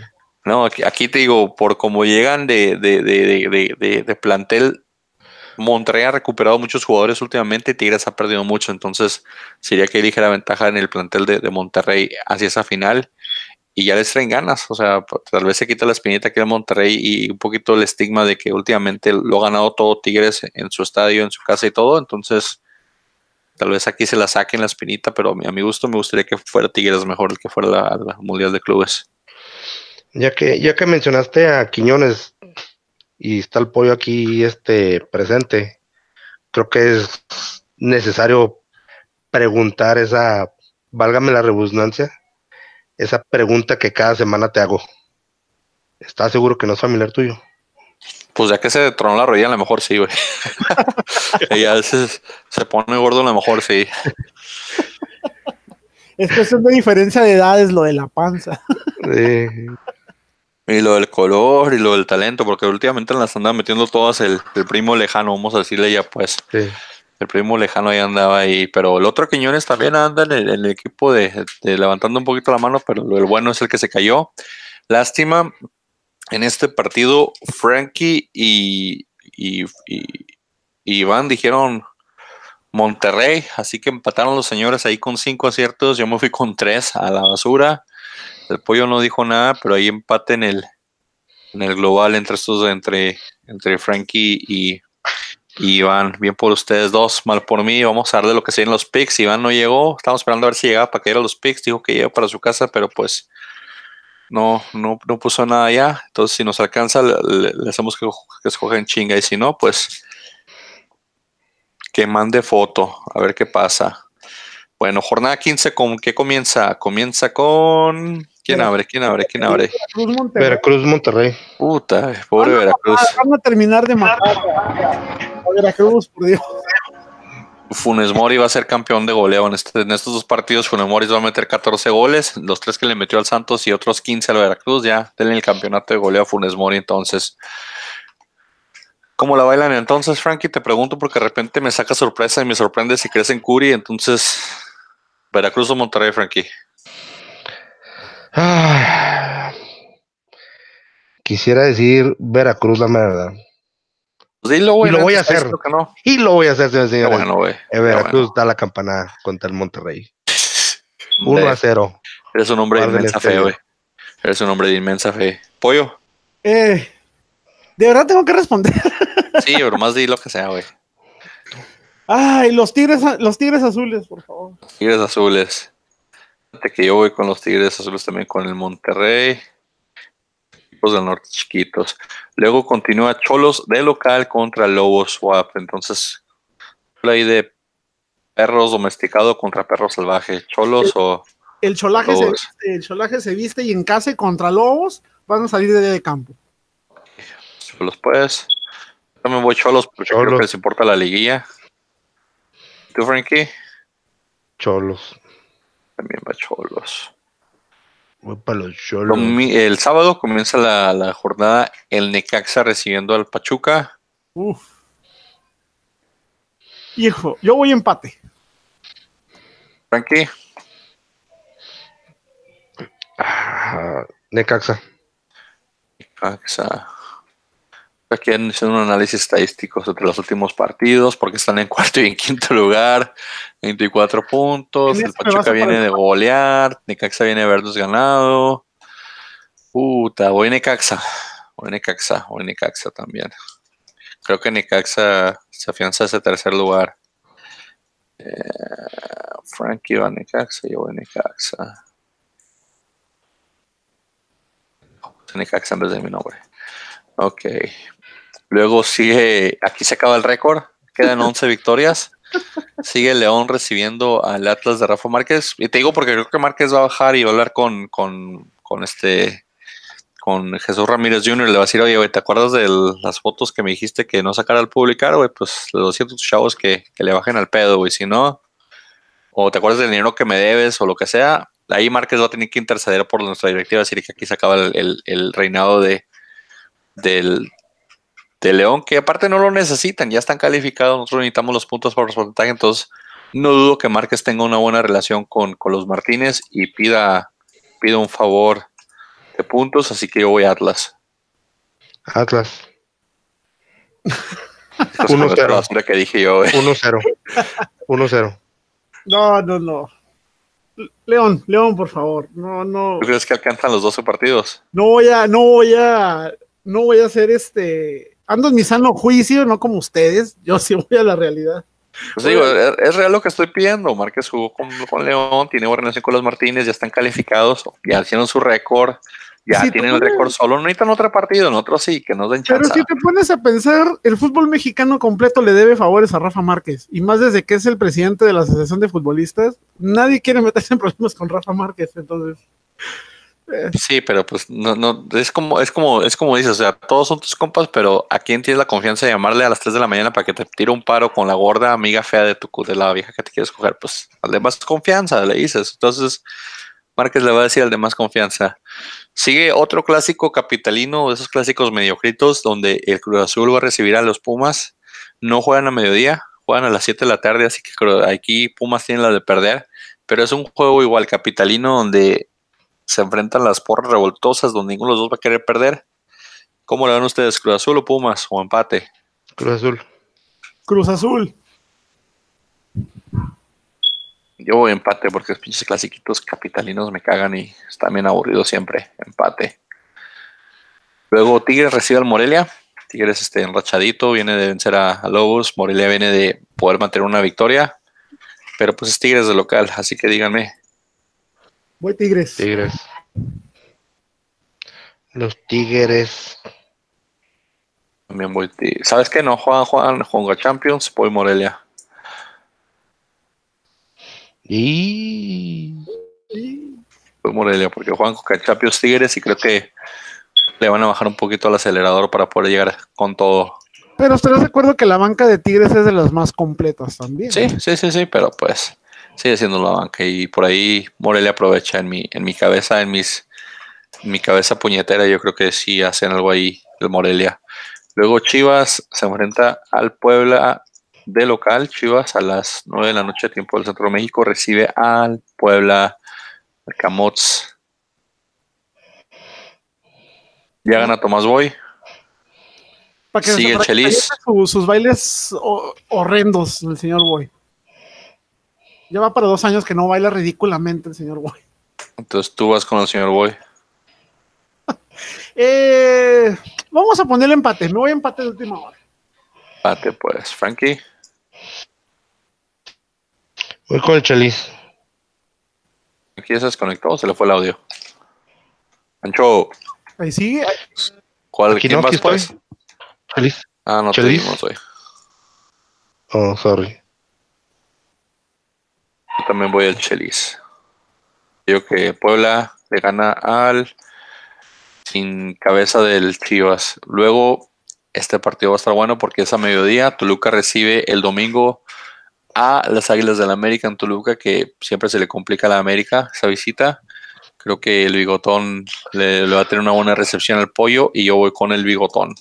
No, aquí, te digo, por cómo llegan de, de, de, de, plantel, Monterrey ha recuperado muchos jugadores últimamente, Tigres ha perdido mucho, entonces sería que elige la ventaja en el plantel de, Monterrey hacia esa final y ya les traen ganas, o sea, tal vez se quita la espinita aquí de Monterrey y un poquito el estigma de que últimamente lo ha ganado todo Tigres en su estadio, en su casa y todo, entonces Tal vez aquí se la saquen la espinita, pero a mi, gusto me gustaría que fuera Tigres mejor el que fuera la, Mundial de Clubes. Ya que, ya que mencionaste a Quiñones y está el pollo aquí este presente, creo que es necesario preguntar esa válgame la redundancia, esa pregunta que cada semana te hago. ¿Estás seguro que no es familiar tuyo? Pues ya que se tronó la rodilla, a lo mejor sí, güey. [laughs] y a veces se pone gordo, a lo mejor sí. Es cuestión de diferencia de edades lo de la panza. Sí. Y lo del color y lo del talento, porque últimamente las andan metiendo todas el, el primo lejano, vamos a decirle ya pues. sí. El primo lejano ahí andaba ahí, pero el otro Quiñones también anda en el, en el equipo de, de levantando un poquito la mano, pero el bueno es el que se cayó. Lástima, en este partido, Frankie y, Iván dijeron Monterrey, así que empataron los señores ahí con cinco aciertos, yo me fui con tres a la basura. El pollo no dijo nada, pero ahí empate en el, global entre estos, entre, entre Frankie y, Iván. Bien por ustedes dos, mal por mí. Vamos a darle lo que se los picks. Iván no llegó, estamos esperando a ver si llegaba para que a los picks. Dijo que llegó para su casa, pero pues no, no, no puso nada ya. Entonces, si nos alcanza, le, le- hacemos que, que escogen chinga. Y si no, pues que mande foto, a ver qué pasa. Bueno, jornada 15, ¿con qué comienza? Comienza con. ¿Quién abre? ¿Quién abre? ¿Quién abre? Cruz Monterrey. Veracruz, Monterrey. Puta, pobre Veracruz. Van a terminar de matar a Veracruz, por Dios. Funes Mori va a ser campeón de goleo en, este- estos dos partidos. Funes Mori va a meter 14 goles, los tres que le metió al Santos y otros 15 al Veracruz. Ya denle el campeonato de goleo a Funes Mori. Entonces, ¿cómo la bailan entonces, Frankie? Te pregunto porque de repente me saca sorpresa y me sorprende si crees en Curi. Entonces, Veracruz o Monterrey, Frankie. Ah, quisiera decir Veracruz, la verdad. Pues dilo, güey. Y lo voy a hacer. diciendo que no. Y lo voy a hacer, señores. bueno, güey. Veracruz bueno. da la campanada contra el Monterrey. [laughs] 1 Hombre, a 0. Eres un hombre de inmensa fe, güey. Eres un hombre de inmensa fe. Pollo. Eh, de verdad tengo que responder. [laughs] Sí, pero más di lo que sea, güey. Ay, los tigres, los tigres azules, por favor. Tigres azules. Fíjate que yo voy con los Tigres azules también con el Monterrey. Equipos del norte chiquitos. Luego continúa Cholos de local contra Lobos Swap. Entonces, play de perros domesticado contra perros salvaje. Cholos o El cholaje, se Lobos. viste, el cholaje se viste y en casa y contra lobos van a salir de, de campo. Cholos, pues. Yo también voy Cholos porque creo Cholos. que les importa la liguilla. ¿Tú, Frankie? Cholos. También va Cholos. Voy para los Lo cholos. mi- El sábado comienza la, la jornada el Necaxa recibiendo al Pachuca. Uf. Hijo, yo voy empate. Frankie, Ah, Necaxa. Necaxa. Aquí han hecho un análisis estadístico entre los últimos partidos, porque están en [laughs] cuarto y en quinto lugar, 24 puntos. El Pachuca a viene de golear, Necaxa viene de haberlos ganado. Puta, voy Necaxa. Voy Necaxa, voy Necaxa también. Creo que Necaxa se afianza a ese tercer lugar. Eh, Frankie va a Necaxa, yo voy Necaxa. Puse Necaxa en vez de mi nombre. Ok. Luego sigue, aquí se acaba el récord, quedan 11 [laughs] victorias. Sigue León recibiendo al Atlas de Rafa Márquez. Y te digo porque creo que Márquez va a bajar y va a hablar con, con, con este, con Jesús Ramírez Jr. Le va a decir, oye, güey, ¿te acuerdas de las fotos que me dijiste que no sacara al publicar, güey? Pues a tus chavos que, que le bajen al pedo, güey. Si no, o te acuerdas del dinero que me debes o lo que sea, ahí Márquez va a tener que interceder por nuestra directiva, decir que aquí se acaba el, el- el reinado de del de León, que aparte no lo necesitan, ya están calificados, nosotros necesitamos los puntos por porcentaje, entonces no dudo que Márquez tenga una buena relación con, con los Martínez y pida, pida un favor de puntos, así que yo voy a Atlas. Atlas. Esto es 1-0. como la basura que dije yo, güey. 1-0. 1-0. No, no, no. León, León, por favor. No, no. ¿Tú crees que alcanzan los 12 partidos? No voy a, no voy a, no voy a hacer este. Ando en mi sano juicio, no como ustedes. Yo sí voy a la realidad. Pues digo, es, es real lo que estoy pidiendo. Márquez jugó con, con León, tiene buena relación con los Martínez, ya están calificados, ya hicieron su récord. Ya Si tienen el récord solo, no necesitan otro partido, en otro sí, que nos den Pero chance. si te pones a pensar, el fútbol mexicano completo le debe favores a Rafa Márquez. Y más desde que es el presidente de la Asociación de Futbolistas, nadie quiere meterse en problemas con Rafa Márquez. Entonces, Sí, pero pues no, no, es como, es como, es como dices, o sea, todos son tus compas, pero ¿a quién tienes la confianza de llamarle a las 3 de la mañana para que te tire un paro con la gorda amiga fea de tu de la vieja que te quieres coger? Pues al de más confianza, le dices. Entonces, Márquez le va a decir al de más confianza. Sigue otro clásico capitalino, de esos clásicos mediocritos, donde el Cruz Azul va a recibir a los Pumas. No juegan a mediodía, juegan a las 7 de la tarde, así que aquí Pumas tienen la de perder. Pero es un juego igual capitalino donde se enfrentan las porras revoltosas, donde ninguno de los dos va a querer perder. ¿Cómo le van ustedes? ¿Cruz Azul o Pumas? ¿O empate? Cruz Azul. Cruz Azul. Yo voy empate porque los pinches clasiquitos capitalinos me cagan y están bien aburridos siempre. Empate. Luego Tigres recibe al Morelia. Tigres este, enrachadito, viene de vencer a, a Lobos. Morelia viene de poder mantener una victoria. Pero pues es Tigres de local, así que díganme. Voy Tigres. Tigres. Los Tigres. También voy Tigres. ¿Sabes qué? No juegan, juegan, juegan Champions, voy Morelia. Y Voy Morelia porque juegan con Champions Tigres y creo que le van a bajar un poquito al acelerador para poder llegar con todo. Pero estarás de acuerdo que la banca de Tigres es de las más completas también. Sí, sí, sí, sí, pero pues sigue siendo la banca y por ahí Morelia aprovecha en mi, en mi cabeza, en mis, en mi cabeza puñetera, yo creo que sí hacen algo ahí el Morelia. Luego Chivas se enfrenta al Puebla de local, Chivas a las 9 de la noche, tiempo del Centro de México, recibe al Puebla al Camots. Ya gana Tomás Boy. Para que Sigue Chelis. aviente su- sus bailes ho- horrendos el señor Boy. Ya va para dos años que no baila ridículamente el señor Boy. Entonces tú vas con el señor Boy. [laughs] Eh, vamos a ponerle empate. Me voy a empate de última hora. Pate, pues, Frankie. voy con el Chelis. Aquí ya se desconectó, se le fue el audio. Ancho, Ahí sigue. ¿cuál, Aquí ¿quién no, estoy. pues? Chelis. Ah, no te Chelis. dimos hoy. Oh, sorry. También voy al Chelis. Digo que Puebla le gana al sin cabeza del Chivas. Luego, este partido va a estar bueno porque es a mediodía. Toluca recibe el domingo a las Águilas del América en Toluca, que siempre se le complica a la América esa visita. Creo que el bigotón le, le va a tener una buena recepción al pollo y yo voy con el bigotón.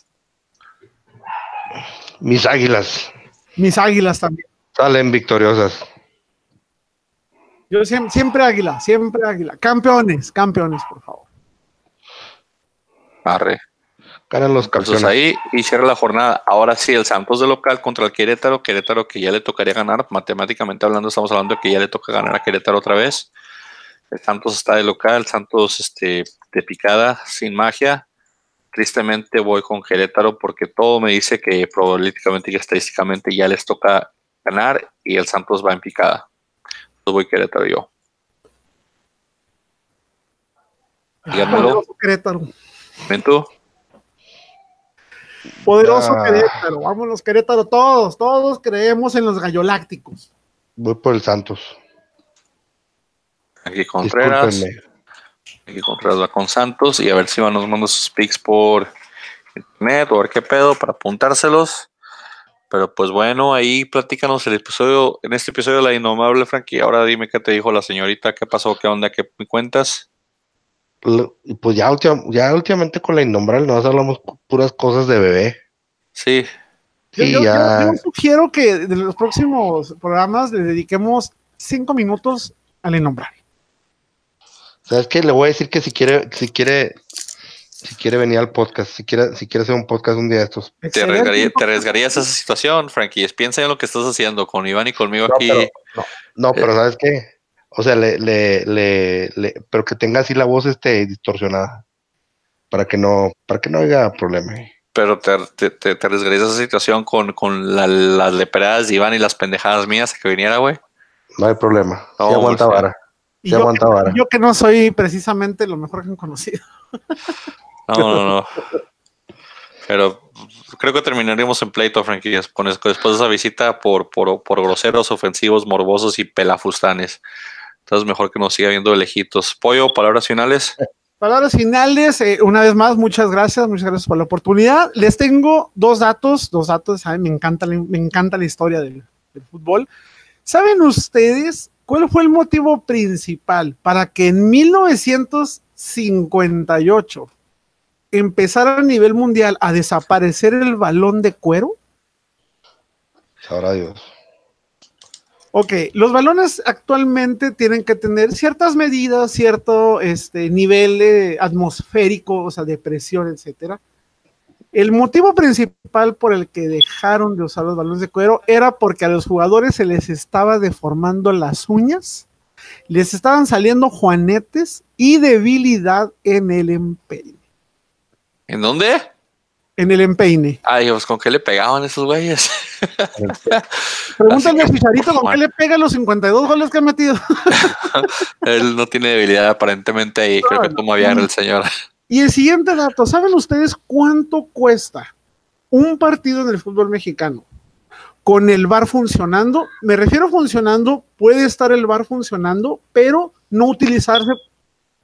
Mis águilas Mis águilas también. salen victoriosas. Yo siempre, siempre águila, siempre águila. Campeones, campeones, por favor. Arre. Ganan los Entonces campeones. ahí y cierra la jornada. Ahora sí, el Santos de local contra el Querétaro. Querétaro que ya le tocaría ganar. Matemáticamente hablando, estamos hablando de que ya le toca ganar a Querétaro otra vez. El Santos está de local. El Santos este, de picada, sin magia. Tristemente voy con Querétaro porque todo me dice que probabilísticamente y estadísticamente ya les toca ganar y el Santos va en picada. Voy Querétaro yo. Díganmelo. Poderoso Querétaro. ¿Ven tú? Poderoso Ah. Querétaro. Vámonos, Querétaro, todos, todos creemos en los gallolácticos. Voy por el Santos. Aquí Contreras. Aquí Contreras va con Santos y a ver si van nos manda sus pics por internet o a ver qué pedo para apuntárselos. Pero pues bueno, ahí platícanos el episodio, en este episodio de la innomable Frankie. Ahora dime qué te dijo la señorita, qué pasó, qué onda, qué me cuentas. Pues ya, ya últimamente con la innombrable nos hablamos pu- puras cosas de bebé. Sí, Yo, yo- ya. yo- yo sugiero que de los próximos programas le dediquemos cinco minutos al innombrable. ¿Sabes qué? Le voy a decir que si quiere, si quiere, si quiere venir al podcast, si quiere, si quiere hacer un podcast un día de estos. te Excelente. arriesgaría- te arriesgarías a esa situación, Frankie. Piensa en lo que estás haciendo con Iván y conmigo No, aquí. pero, no, no, pero ¿sabes qué? O sea, le, le, le, le- pero que tenga así la voz este distorsionada. Para que no, para que no haya problema. Pero te, te, te- te arriesgarías a esa situación con, con la- las leperadas de Iván y las pendejadas mías a que viniera, güey. No hay problema. Sí No, aguanta vara. Se yo, aguanta vara. yo que no soy precisamente lo mejor que han conocido. [laughs] No, no, no. Pero creo que terminaremos en pleito, Frankie, después de esa visita por, por, groseros, ofensivos, morbosos y pelafustanes. Entonces, mejor que nos siga viendo de lejitos. Pollo, palabras finales. Palabras finales, eh, una vez más, muchas gracias, muchas gracias por la oportunidad. Les tengo dos datos, dos datos, ¿saben? Me encanta, me encanta la historia del, del fútbol. ¿Saben ustedes cuál fue el motivo principal para que en 1958 empezara a nivel mundial a desaparecer el balón de cuero? Sabrá Dios. Ok, los balones actualmente tienen que tener ciertas medidas, cierto este, nivel eh, atmosférico, o sea, de presión, etcétera. El motivo principal por el que dejaron de usar los balones de cuero era porque a los jugadores se les estaba deformando las uñas, les estaban saliendo juanetes y debilidad en el empeine. ¿En dónde? En el empeine. Ay, pues con qué le pegaban esos güeyes. [laughs] Pregúntale a que, Chicharito con qué le pega los 52 goles que ha metido. [laughs] Él no tiene debilidad aparentemente ahí. Creo que toma Viagra el señor. Y el siguiente dato, ¿saben ustedes cuánto cuesta un partido en el fútbol mexicano con el bar funcionando? Me refiero a funcionando, puede estar el bar funcionando, pero no utilizarse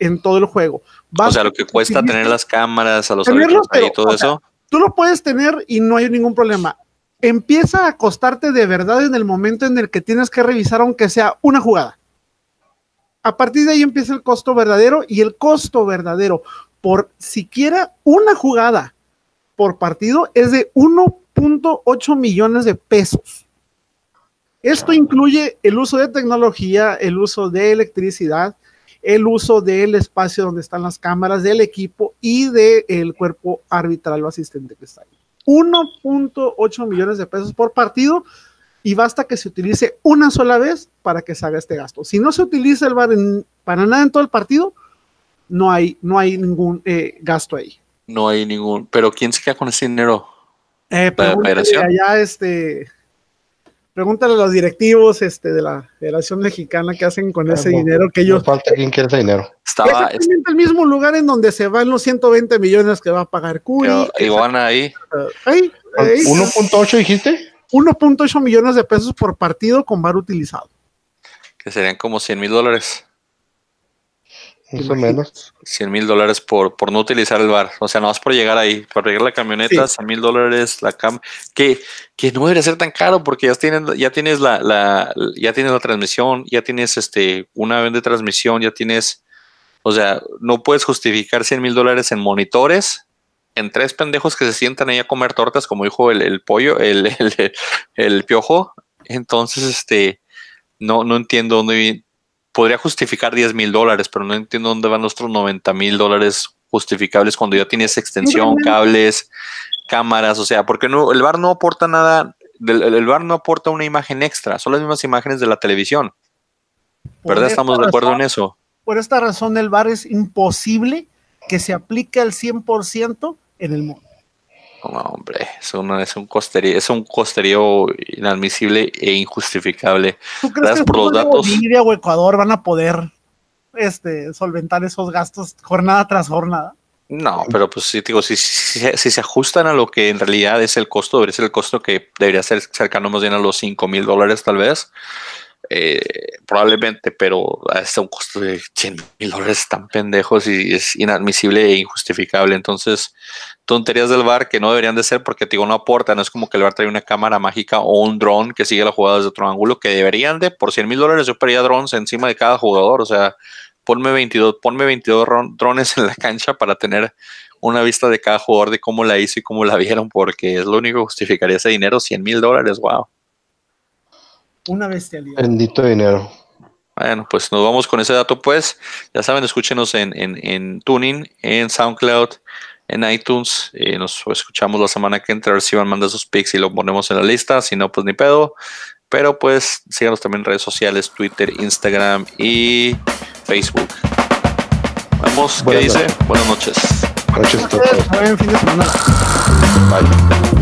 en todo el juego. O sea, lo que cuesta tener las cámaras, a los Tenerlos, y todo o sea, eso. Tú lo puedes tener y no hay ningún problema. Empieza a costarte de verdad en el momento en el que tienes que revisar aunque sea una jugada. A partir de ahí empieza el costo verdadero y el costo verdadero por siquiera una jugada por partido es de 1.8 millones de pesos. Esto incluye el uso de tecnología, el uso de electricidad, el uso del espacio donde están las cámaras, del equipo y del cuerpo arbitral o asistente que está ahí. 1.8 millones de pesos por partido y basta que se utilice una sola vez para que se haga este gasto. Si no se utiliza el VAR en- para nada en todo el partido, no hay, no hay ningún eh, gasto ahí. No hay ningún. Pero ¿quién se queda con ese dinero? Eh, federación? allá, este, pregúntale a los directivos este, de la Federación Mexicana que hacen con ese Ah, no, dinero que No ellos falta quien quiere ese dinero. Estaba. Exactamente el mismo lugar en donde se van los 120 millones que va a pagar Curi. este, Iguana ahí. Ahí, ahí, 1.8 dijiste. 1.8 millones de pesos por partido con bar utilizado. Que serían como 100 mil dólares. Más o menos. 100 mil dólares por, por no utilizar el bar. O sea, no más por llegar ahí, por llegar la camioneta, Sí. 100 mil dólares, la cam, que, que no debería ser tan caro porque ya tienes, ya tienes la, la, ya tienes la transmisión, ya tienes este, una vez de transmisión, ya tienes, o sea, no puedes justificar 100 mil dólares en monitores, en tres pendejos que se sientan ahí a comer tortas, como dijo el, el pollo, el, [laughs] el, el piojo. Entonces, este, no, no entiendo dónde podría justificar 10 mil dólares, pero no entiendo dónde van los otros 90 mil dólares justificables cuando ya tienes extensión, cables, cámaras, o sea, porque no, el bar no aporta nada, el, el bar no aporta una imagen extra, son las mismas imágenes de la televisión, ¿verdad? esta Estamos de acuerdo razón- en eso. Por esta razón, el bar es imposible que se aplique al 100% en el mundo. No, hombre, es, una- es un costerío, es un costerío inadmisible e injustificable. ¿Tú crees Gracias que por los datos. Bolivia o Ecuador van a poder este, solventar esos gastos jornada tras jornada? No, pero pues sí, digo, si, si, si- si se ajustan a lo que en realidad es el costo, debería ser el costo que debería ser cercano más bien a los 5 mil dólares tal vez, eh, probablemente, pero hasta un costo de 100 mil dólares tan pendejos y es inadmisible e injustificable. Entonces, tonterías del bar que no deberían de ser porque digo, no aportan, no es como que el bar trae una cámara mágica o un dron que sigue la jugada desde otro ángulo, que deberían de, por 100 mil dólares yo pediría drones encima de cada jugador, o sea, ponme 22, ponme 22 ron- drones en la cancha para tener una vista de cada jugador de cómo la hizo y cómo la vieron, porque es lo único que justificaría ese dinero, 100 mil dólares, wow. Una bestialidad. Bendito dinero. Bueno, pues nos vamos con ese dato, pues. Ya saben, escúchenos en, en, en Tuning, en SoundCloud, en iTunes. Eh, nos escuchamos la semana que entra. A ver si van a mandar sus pics y lo ponemos en la lista. Si no, pues ni pedo. Pero pues síganos también en redes sociales, Twitter, Instagram y Facebook. Vamos, ¿qué Buenas dice? noches. Buenas noches. Noches a todos. Ustedes, buen fin de semana. Bye.